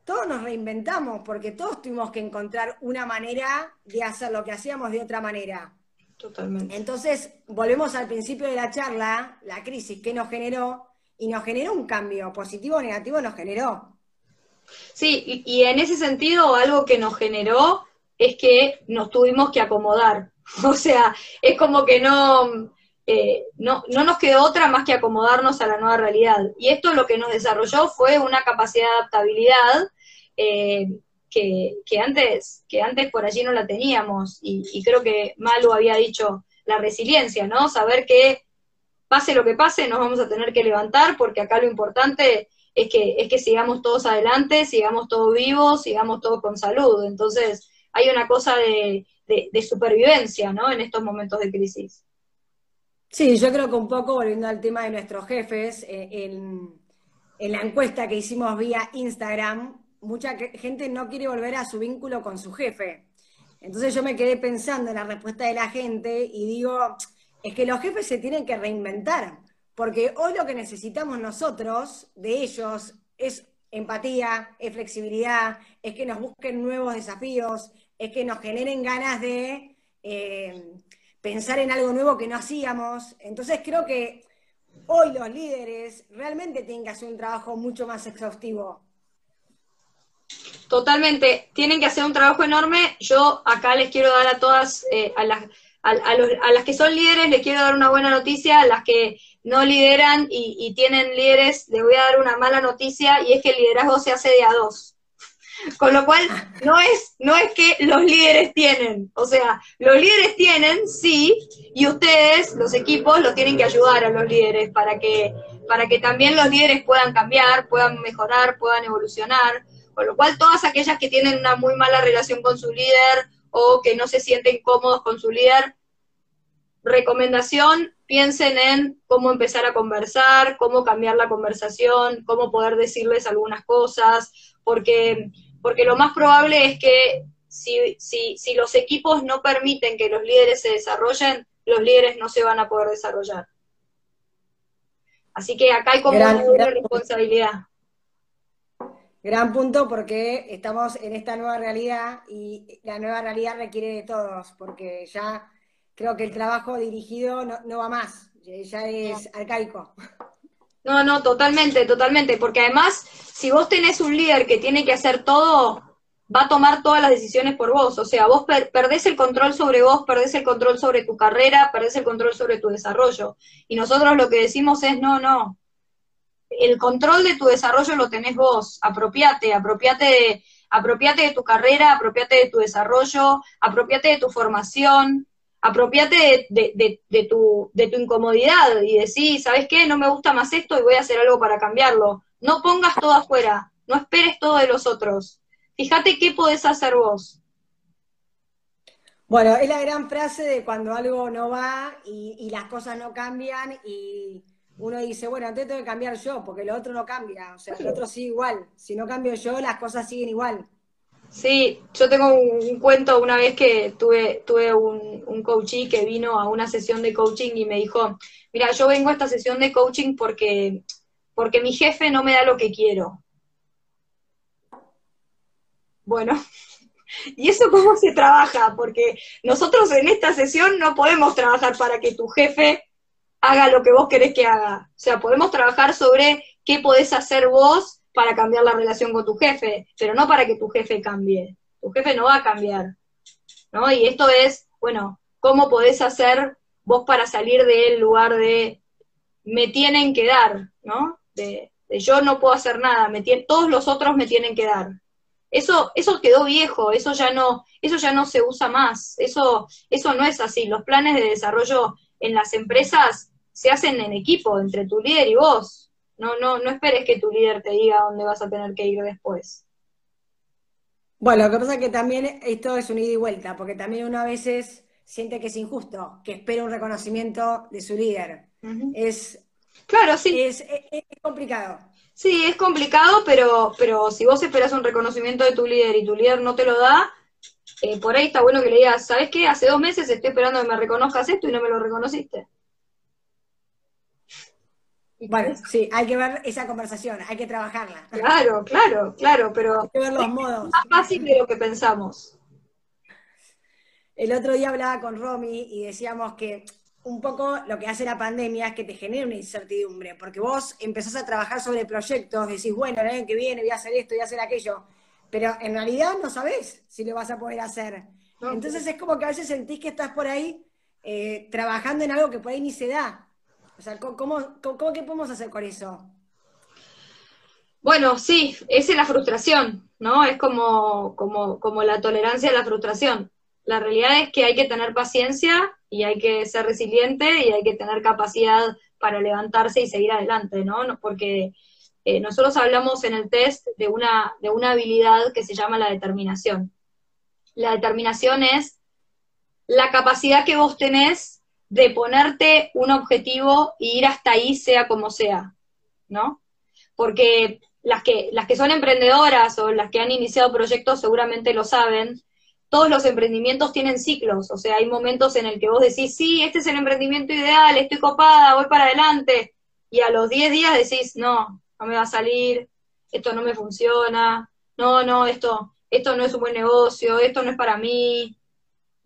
Todos nos reinventamos porque todos tuvimos que encontrar una manera de hacer lo que hacíamos de otra manera. Totalmente. Entonces, volvemos al principio de la charla, la crisis que nos generó, y nos generó un cambio, positivo o negativo nos generó. Sí, y, en ese sentido, algo que nos generó es que nos tuvimos que acomodar. O sea, es como que no, eh, no, no, nos quedó otra más que acomodarnos a la nueva realidad. Y esto lo que nos desarrolló fue una capacidad de adaptabilidad eh, que, antes, que antes por allí no la teníamos, y, creo que Malu había dicho la resiliencia, ¿no? Saber que pase lo que pase, nos vamos a tener que levantar, porque acá lo importante es que, es que sigamos todos adelante, sigamos todos vivos, sigamos todos con salud. Entonces, hay una cosa de, supervivencia, ¿no? En estos momentos de crisis. Sí, yo creo que un poco, volviendo al tema de nuestros jefes, eh, en, en la encuesta que hicimos vía Instagram, mucha gente no quiere volver a su vínculo con su jefe. Entonces yo me quedé pensando en la respuesta de la gente y digo, es que los jefes se tienen que reinventar, Porque hoy lo que necesitamos nosotros de ellos es empatía, es flexibilidad, es que nos busquen nuevos desafíos, es que nos generen ganas de eh, pensar en algo nuevo que no hacíamos. Entonces creo que hoy los líderes realmente tienen que hacer un trabajo mucho más exhaustivo. Totalmente, tienen que hacer un trabajo enorme. Yo acá les quiero dar a todas, eh, a, las, a, las que son líderes, les quiero dar una buena noticia, a las que no lideran y, y, tienen líderes, les voy a dar una mala noticia y es que el liderazgo se hace de a dos. Con lo cual, no es, no es que los líderes tienen, o sea, los líderes tienen, sí, y ustedes, los equipos, los tienen que ayudar a los líderes para que, para que también los líderes puedan cambiar, puedan mejorar, puedan evolucionar. Con lo cual, todas aquellas que tienen una muy mala relación con su líder o que no se sienten cómodos con su líder, recomendación, piensen en cómo empezar a conversar, cómo cambiar la conversación, cómo poder decirles algunas cosas, porque, porque lo más probable es que si, si, si los equipos no permiten que los líderes se desarrollen, los líderes no se van a poder desarrollar. Así que acá hay como una responsabilidad. Gran punto porque estamos en esta nueva realidad y la nueva realidad requiere de todos, porque ya creo que el trabajo dirigido no, va más, ya es arcaico. No, no, totalmente, totalmente, porque además, si vos tenés un líder que tiene que hacer todo, va a tomar todas las decisiones por vos, o sea, vos perdés el control sobre vos, perdés el control sobre tu carrera, perdés el control sobre tu desarrollo. Y nosotros lo que decimos es, no, no, el control de tu desarrollo lo tenés vos, apropiate, apropiate de, apropiate de tu carrera, apropiate de tu desarrollo, apropiate de tu formación, apropiate de, tu, de tu incomodidad y decís, ¿sabes qué? No me gusta más esto y voy a hacer algo para cambiarlo. No pongas todo afuera, no esperes todo de los otros. Fíjate qué podés hacer vos. Bueno, es la gran frase de cuando algo no va y, y las cosas no cambian y uno dice, bueno, antes tengo que cambiar yo, porque lo otro no cambia, o sea, el otro sigue igual. Si no cambio yo, las cosas siguen igual. Sí, yo tengo un, cuento una vez que tuve, tuve un, un coachee que vino a una sesión de coaching y me dijo, mira, yo vengo a esta sesión de coaching porque, porque mi jefe no me da lo que quiero. Bueno, ¿y eso cómo se trabaja? Porque nosotros en esta sesión no podemos trabajar para que tu jefe haga lo que vos querés que haga. O sea, podemos trabajar sobre qué podés hacer vos para cambiar la relación con tu jefe, pero no para que tu jefe cambie. Tu jefe no va a cambiar. ¿No? Y esto es, bueno, ¿cómo podés hacer vos para salir del lugar de me tienen que dar, ¿no? De, yo no puedo hacer nada, me todos los otros me tienen que dar. Eso, eso quedó viejo, eso ya no, eso ya no se usa más, eso, eso no es así. Los planes de desarrollo en las empresas se hacen en equipo, entre tu líder y vos. No, no, no esperes que tu líder te diga dónde vas a tener que ir después. Bueno, lo que pasa es que también esto es un ida y vuelta, porque también uno a veces siente que es injusto, que espera un reconocimiento de su líder. Es. Claro, sí. Es, complicado. Sí, es complicado, pero, pero si vos esperas un reconocimiento de tu líder y tu líder no te lo da, eh, por ahí está bueno que le digas, ¿sabes qué? Hace dos meses estoy esperando que me reconozcas esto y no me lo reconociste. Bueno, sí, hay que ver esa conversación, hay que trabajarla. Claro, claro, claro, pero hay que ver los modos. más fácil de lo que pensamos. El otro día hablaba con Romy y decíamos que un poco lo que hace la pandemia es que te genera una incertidumbre, porque vos empezás a trabajar sobre proyectos, decís, bueno, el año que viene voy a hacer esto, voy a hacer aquello, pero en realidad no sabés si lo vas a poder hacer. Entonces es como que a veces sentís que estás por ahí eh, trabajando en algo que por ahí ni se da. O sea, ¿cómo, qué podemos hacer con eso? Bueno, sí, esa es la frustración, ¿no? Es como, como, como la tolerancia a la frustración. La realidad es que hay que tener paciencia y hay que ser resiliente y hay que tener capacidad para levantarse y seguir adelante, ¿no? Porque eh, nosotros hablamos en el test de una, de una habilidad que se llama la determinación. La determinación es la capacidad que vos tenés de ponerte un objetivo y ir hasta ahí sea como sea, ¿no? Porque las que, las que son emprendedoras o las que han iniciado proyectos seguramente lo saben, todos los emprendimientos tienen ciclos, o sea, hay momentos en el que vos decís, sí, este es el emprendimiento ideal, estoy copada, voy para adelante, y a los 10 días decís, no, no me va a salir, esto no me funciona, no, no, esto, esto no es un buen negocio, esto no es para mí.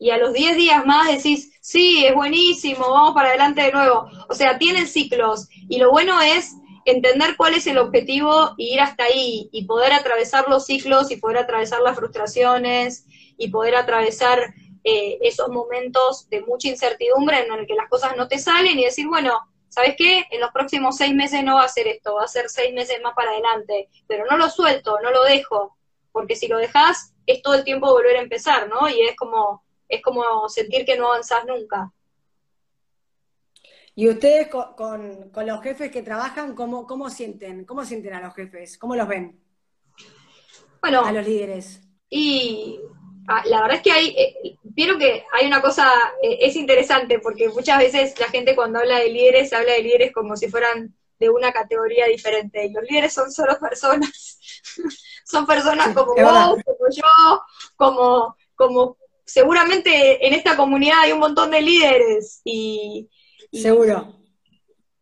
Y a los 10 días más decís, sí, es buenísimo, vamos para adelante de nuevo. O sea, tienen ciclos. Y lo bueno es entender cuál es el objetivo y ir hasta ahí y poder atravesar los ciclos y poder atravesar las frustraciones y poder atravesar eh, esos momentos de mucha incertidumbre en el que las cosas no te salen y decir, bueno, ¿sabes qué? En los próximos seis meses no va a ser esto, va a ser seis meses más para adelante, pero no lo suelto, no lo dejo, porque si lo dejas es todo el tiempo volver a empezar, ¿no? Y es como, es como sentir que no avanzás nunca. ¿Y ustedes con, los jefes que trabajan, ¿cómo, cómo sienten? ¿Cómo sienten a los jefes? ¿Cómo los ven? Bueno. A los líderes. Y ah, la verdad es que hay, eh, que hay una cosa, eh, es interesante, porque muchas veces la gente cuando habla de líderes, habla de líderes como si fueran de una categoría diferente. Y los líderes son solo personas. son personas como vos, como yo, como, como seguramente en esta comunidad hay un montón de líderes. Y, Seguro.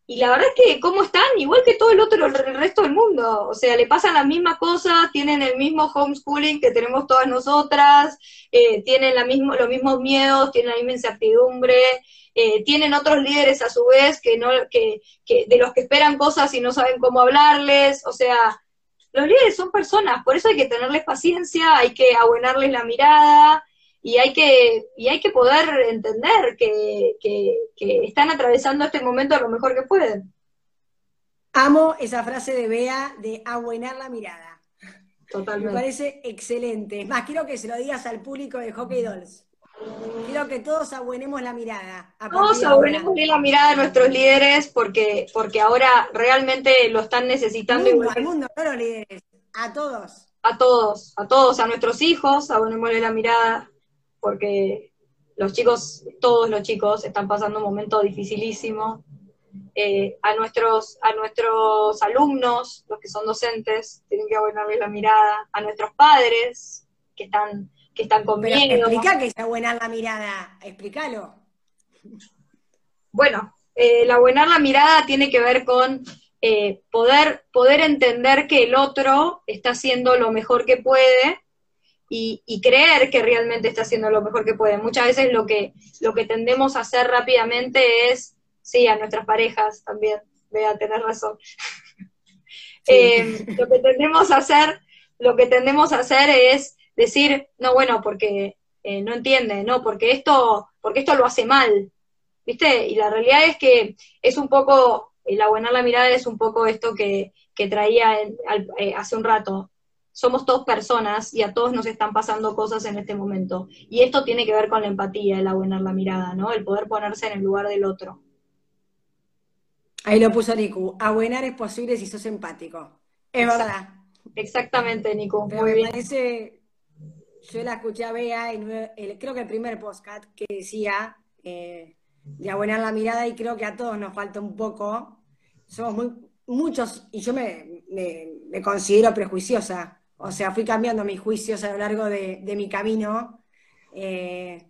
Y la verdad es que, ¿cómo están? Igual que todo el otro, el resto del mundo. O sea, le pasan las mismas cosas, tienen el mismo homeschooling que tenemos todas nosotras, eh, tienen la mismo, los mismos miedos, tienen la misma incertidumbre, eh, tienen otros líderes a su vez que no, que, que, de los que esperan cosas y no saben cómo hablarles. O sea, los líderes son personas, por eso hay que tenerles paciencia, hay que abuenarles la mirada, y hay que, y hay que poder entender que, están atravesando este momento lo mejor que pueden. Amo esa frase de Bea de abuenar la mirada. Totalmente. Me parece excelente. Es más, quiero que se lo digas al público de Hockey Dolls. Quiero que todos abuenemos la mirada. Todos abuenemos la mirada a nuestros líderes porque, porque ahora realmente lo están necesitando. Al mundo, no los líderes, a todos. A todos, a todos, a nuestros hijos, abuenémosle la mirada, porque los chicos, todos los chicos, están pasando un momento dificilísimo. Eh, a, nuestros, a nuestros alumnos, los que son docentes, tienen que abonarles la mirada, a nuestros padres, que están, que están conmigo. explica que es abuenar la mirada, explícalo. Bueno, eh, el abuenar la mirada tiene que ver con eh, poder, poder entender que el otro está haciendo lo mejor que puede y, creer que realmente está haciendo lo mejor que puede. Muchas veces lo que, lo que tendemos a hacer rápidamente es, sí, a nuestras parejas también, voy a tener razón. Eh, lo que tendemos a hacer, lo que tendemos a hacer es decir, no, bueno, porque eh, no entiende, no, porque esto, porque esto lo hace mal, ¿viste? Y la realidad es que es un poco, el abuenar la mirada es un poco esto que, que traía eh, hace un rato, somos todos personas y a todos nos están pasando cosas en este momento. Y esto tiene que ver con la empatía, el abuenar la mirada, ¿no? El poder ponerse en el lugar del otro. Ahí lo puso Niku. Abuenar es posible si sos empático. Es verdad. Exactamente, Niku. Muy bien. Parece, yo la escuché a Bea, creo que el primer postcat que decía eh, de abuenar la mirada y creo que a todos nos falta un poco. Somos muy, muchos, y yo me, me considero prejuiciosa o sea, fui cambiando mis juicios a lo largo de, mi camino, eh,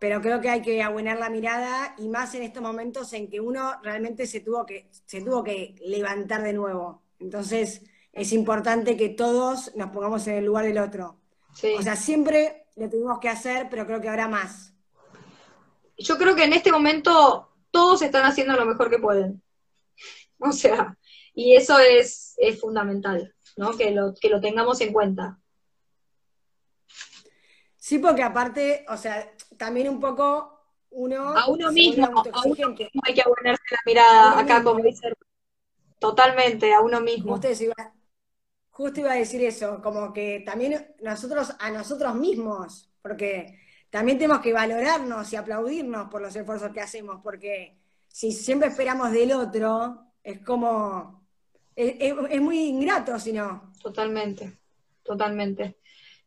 pero creo que hay que abuenar la mirada y más en estos momentos en que uno realmente se tuvo que, se tuvo que levantar de nuevo. Entonces, es importante que todos nos pongamos en el lugar del otro. O sea, siempre lo tuvimos que hacer, pero creo que ahora más. Yo creo que en este momento todos están haciendo lo mejor que pueden. O sea, y eso es, es fundamental. ¿No? Que lo, que lo tengamos en cuenta. Sí, porque aparte, o sea, también un poco uno... A uno mismo, a uno mismo hay que abonarse la mirada, acá como dice... Totalmente, a uno mismo. justo iba a decir eso, como que también nosotros, a nosotros mismos, porque también tenemos que valorarnos y aplaudirnos por los esfuerzos que hacemos, porque si siempre esperamos del otro, es como es, muy ingrato si no. Totalmente, totalmente.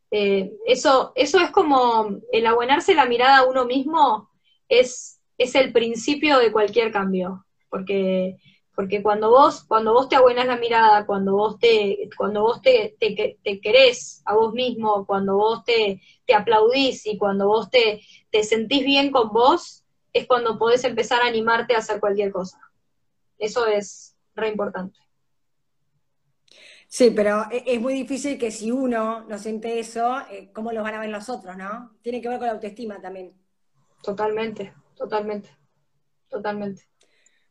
Eh, eso, eso es como el abuenarse la mirada a uno mismo es, es el principio de cualquier cambio, porque, porque cuando vos, cuando vos te abuenas la mirada, cuando vos te, cuando vos te, te, querés a vos mismo, cuando vos te, te aplaudís y cuando vos te, te sentís bien con vos, es cuando podés empezar a animarte a hacer cualquier cosa. Eso es, re importante. Sí, pero e, es muy difícil que si uno no siente eso, eh, ¿cómo lo van a ver los otros, no? Tiene que ver con la autoestima también. Totalmente, totalmente, totalmente.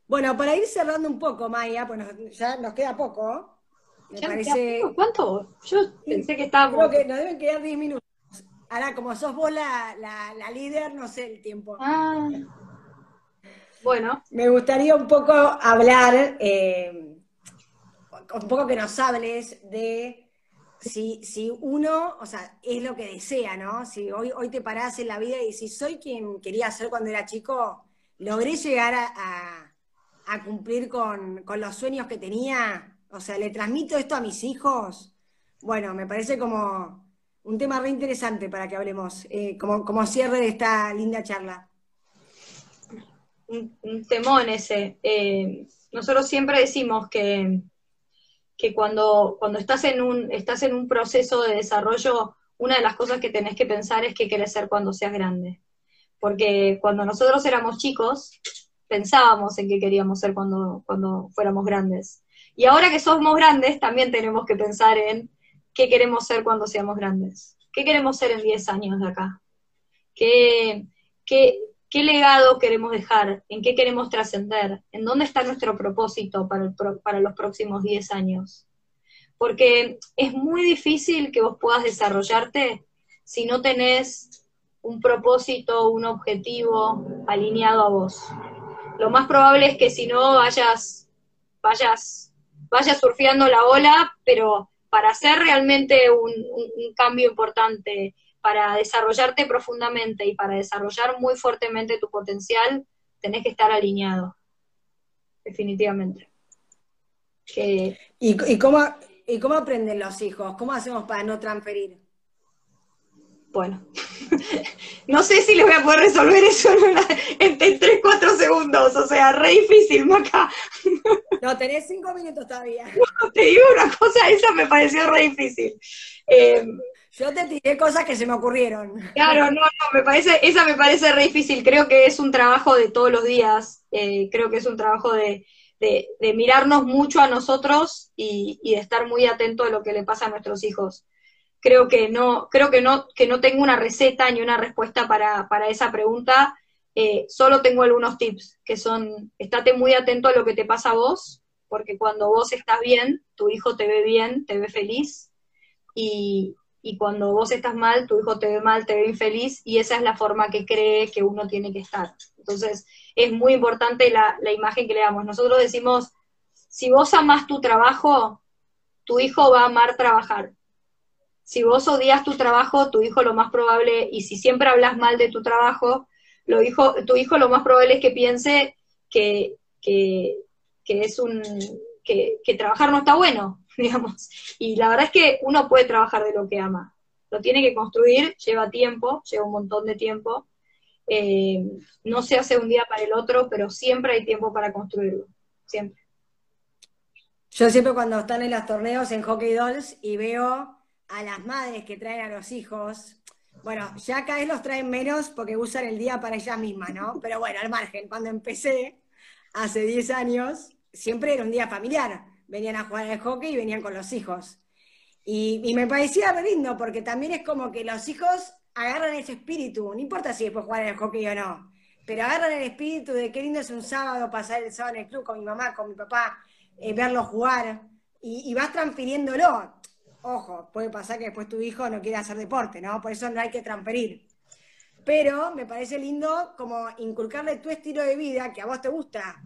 Bueno, para ir cerrando un poco, Maya, pues ya nos queda poco. Me parece... ¿Cuánto? Yo pensé que estábamos... Creo que nos deben quedar 10 minutos. Ahora, como sos vos la, líder, no sé el tiempo. Ah. Bueno. Me gustaría un poco hablar... Eh, un poco que nos hables de si, si uno, o sea, es lo que desea, ¿no? Si hoy, hoy te parás en la vida y si soy quien quería ser cuando era chico, logré llegar a, cumplir con, los sueños que tenía, o sea, le transmito esto a mis hijos. Bueno, me parece como un tema re interesante para que hablemos, eh, como, como cierre de esta linda charla. Un, temón ese. Eh, nosotros siempre decimos que que cuando, cuando estás, en un, estás en un proceso de desarrollo, una de las cosas que tenés que pensar es qué querés ser cuando seas grande. Porque cuando nosotros éramos chicos, pensábamos en qué queríamos ser cuando, cuando fuéramos grandes. Y ahora que somos grandes, también tenemos que pensar en qué queremos ser cuando seamos grandes. ¿Qué queremos ser en 10 años de acá? ¿Qué, qué, ¿Qué legado queremos dejar? ¿En qué queremos trascender? ¿En dónde está nuestro propósito para, los próximos 10 años? Porque es muy difícil que vos puedas desarrollarte si no tenés un propósito, un objetivo alineado a vos. Lo más probable es que si no vayas, vayas, vayas surfeando la ola, pero para hacer realmente un, un cambio importante para desarrollarte profundamente y para desarrollar muy fuertemente tu potencial, tenés que estar alineado, definitivamente. ¿Y, cómo, ¿Y cómo aprenden los hijos? ¿Cómo hacemos para no transferir? Bueno, no sé si les voy a poder resolver eso en, 3, 4 segundos, o sea, re difícil, Maca. No, tenés 5 minutos todavía. te digo una cosa, esa me pareció re difícil. Eh, yo te tiré cosas que se me ocurrieron. Claro, no, no, me parece, esa me parece re difícil. Creo que es un trabajo de todos los días. Eh, creo que es un trabajo de, mirarnos mucho a nosotros y, de estar muy atento a lo que le pasa a nuestros hijos. Creo que no, creo que no, que no tengo una receta ni una respuesta para, esa pregunta. Eh, solo tengo algunos tips, que son, estate muy atento a lo que te pasa a vos, porque cuando vos estás bien, tu hijo te ve bien, te ve feliz, y, y cuando vos estás mal, tu hijo te ve mal, te ve infeliz, y esa es la forma que cree que uno tiene que estar. Entonces, es muy importante la, imagen que le damos. Nosotros decimos, si vos amás tu trabajo, tu hijo va a amar trabajar. Si vos odias tu trabajo, tu hijo lo más probable, y si siempre hablas mal de tu trabajo, lo hijo, tu hijo lo más probable es que piense que, que, que es un, que, que trabajar no está bueno, digamos. Y la verdad es que uno puede trabajar de lo que ama. Lo tiene que construir, lleva tiempo, lleva un montón de tiempo. Eh, no se hace un día para el otro, pero siempre hay tiempo para construirlo, siempre. Yo siempre cuando están en los torneos en Hockey Dolls y veo a las madres que traen a los hijos, bueno, ya cada vez los traen menos porque usan el día para ellas mismas, ¿no? Pero bueno, al margen, cuando empecé, hace 10 años, siempre era un día familiar venían a jugar al hockey y venían con los hijos. Y, me parecía lindo, porque también es como que los hijos agarran ese espíritu, no importa si después jugar al hockey o no, pero agarran el espíritu de qué lindo es un sábado pasar el sábado en el club con mi mamá, con mi papá, eh, verlos jugar, y, vas transfiriéndolo. Ojo, puede pasar que después tu hijo no quiera hacer deporte, ¿no? Por eso no hay que transferir. Pero me parece lindo como inculcarle tu estilo de vida que a vos te gusta,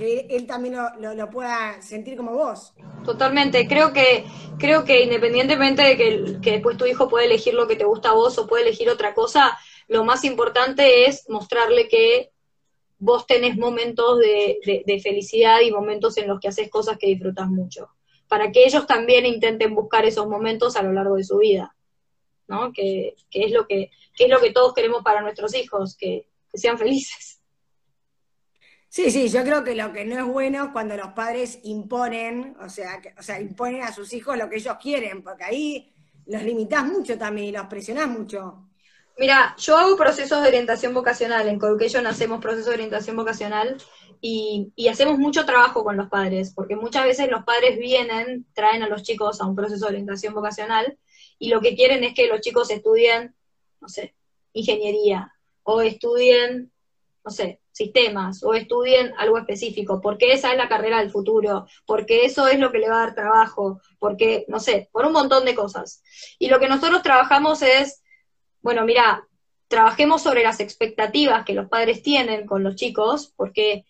que él también lo, pueda sentir como vos. Totalmente, creo que, creo que independientemente de que, después tu hijo puede elegir lo que te gusta a vos o puede elegir otra cosa, lo más importante es mostrarle que vos tenés momentos de, felicidad y momentos en los que haces cosas que disfrutas mucho, para que ellos también intenten buscar esos momentos a lo largo de su vida, ¿no? Que, es, lo que, es lo que todos queremos para nuestros hijos, que sean felices. Sí, sí, yo creo que lo que no es bueno es cuando los padres imponen, o sea, o sea, imponen a sus hijos lo que ellos quieren, porque ahí los limitás mucho también y los presionás mucho. Mira, yo hago procesos de orientación vocacional, en Coeducation hacemos procesos de orientación vocacional, y, hacemos mucho trabajo con los padres, porque muchas veces los padres vienen, traen a los chicos a un proceso de orientación vocacional y lo que quieren es que los chicos estudien, no sé, ingeniería o estudien, no sé, sistemas o estudien algo específico, porque esa es la carrera del futuro, porque eso es lo que le va a dar trabajo, porque, no sé, por un montón de cosas. Y lo que nosotros trabajamos es, bueno, mira, trabajemos sobre las expectativas que los padres tienen con los chicos, porque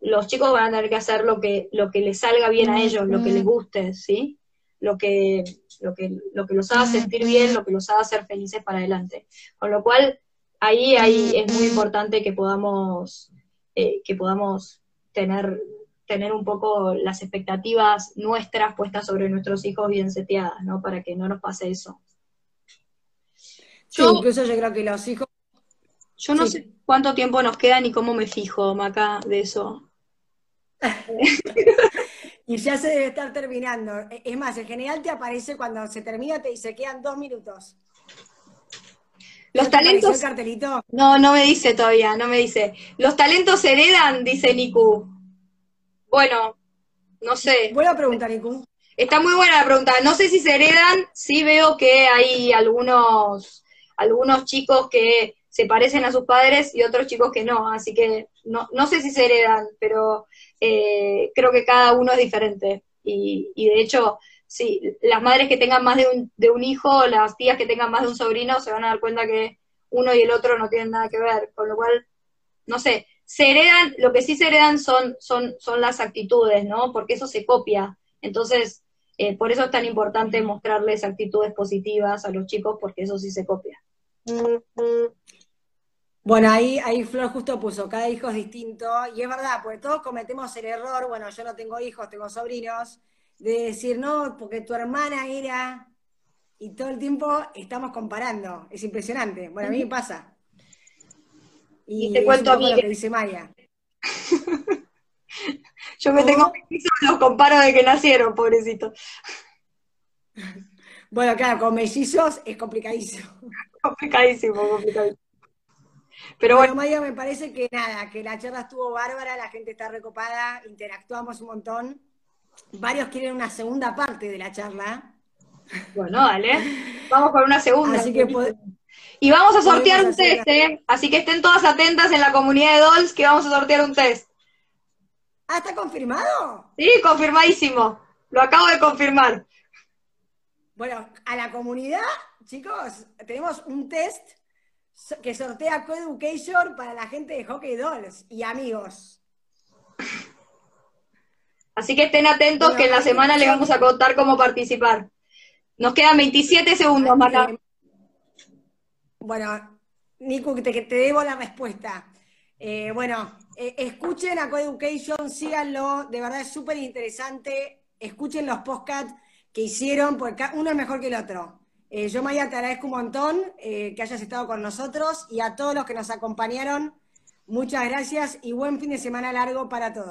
los chicos van a tener que hacer lo que, lo que les salga bien a ellos, lo que les guste, ¿sí? Lo que, lo que, lo que los haga sentir bien, lo que los haga ser felices para adelante. Con lo cual, ahí, ahí es muy importante que podamos, eh, que podamos tener, tener un poco las expectativas nuestras puestas sobre nuestros hijos bien seteadas, ¿no? Para que no nos pase eso. Yo, incluso yo creo que los hijos. Yo no sé cuánto tiempo nos queda ni cómo me fijo, Maca, de eso. y ya se debe estar terminando. Es más, en general te aparece cuando se termina, te dice, quedan dos minutos. Los talentos. El cartelito? No, no me dice todavía, no me dice. Los talentos heredan, dice Niku. Bueno, no sé. Voy a preguntar, Niku. Está muy buena la pregunta. No sé si se heredan, sí veo que hay algunos algunos chicos que se parecen a sus padres y otros chicos que no, así que no, no sé si se heredan, pero eh, creo que cada uno es diferente. Y, y, de hecho, sí, las madres que tengan más de un, de un hijo, las tías que tengan más de un sobrino, se van a dar cuenta que uno y el otro no tienen nada que ver, con lo cual, no sé, se heredan, lo que sí se heredan son, son, son las actitudes, ¿no? Porque eso se copia. Entonces, eh, por eso es tan importante mostrarles actitudes positivas a los chicos, porque eso sí se copia. Bueno, ahí, ahí Flor justo puso, cada hijo es distinto, y es verdad, porque todos cometemos el error, bueno, yo no tengo hijos, tengo sobrinos, de decir, no, porque tu hermana era, y todo el tiempo estamos comparando, es impresionante, bueno, a mí me pasa. Y, te cuento a mí. Lo que dice Maya. yo me tengo mellizos, los comparo de que nacieron, pobrecito. Bueno, claro, con mellizos es complicadísimo. complicadísimo, complicadísimo. Pero bueno, Maya, me parece que nada, que la charla estuvo bárbara, la gente está recopada, interactuamos un montón. Varios quieren una segunda parte de la charla. Bueno, dale. Vamos con una segunda. Así que y vamos a sortear un test, ¿eh? Así que estén todas atentas en la comunidad de Dolls que vamos a sortear un test. Ah, ¿está confirmado? Sí, confirmadísimo. Lo acabo de confirmar. Bueno, a la comunidad, chicos, tenemos un test que sortea Coeducation para la gente de Hockey Dolls y amigos. Así que estén atentos que en la semana les vamos a contar cómo participar. Nos quedan 27 segundos, Marta. Bueno, Nico, te, te debo la respuesta. Eh, bueno, eh, escuchen a Coeducation, síganlo, de verdad es súper interesante. Escuchen los podcasts que hicieron, porque uno es mejor que el otro. Eh, yo, Maya, te agradezco un montón que hayas estado con nosotros y a todos los que nos acompañaron, muchas gracias y buen fin de semana largo para todos.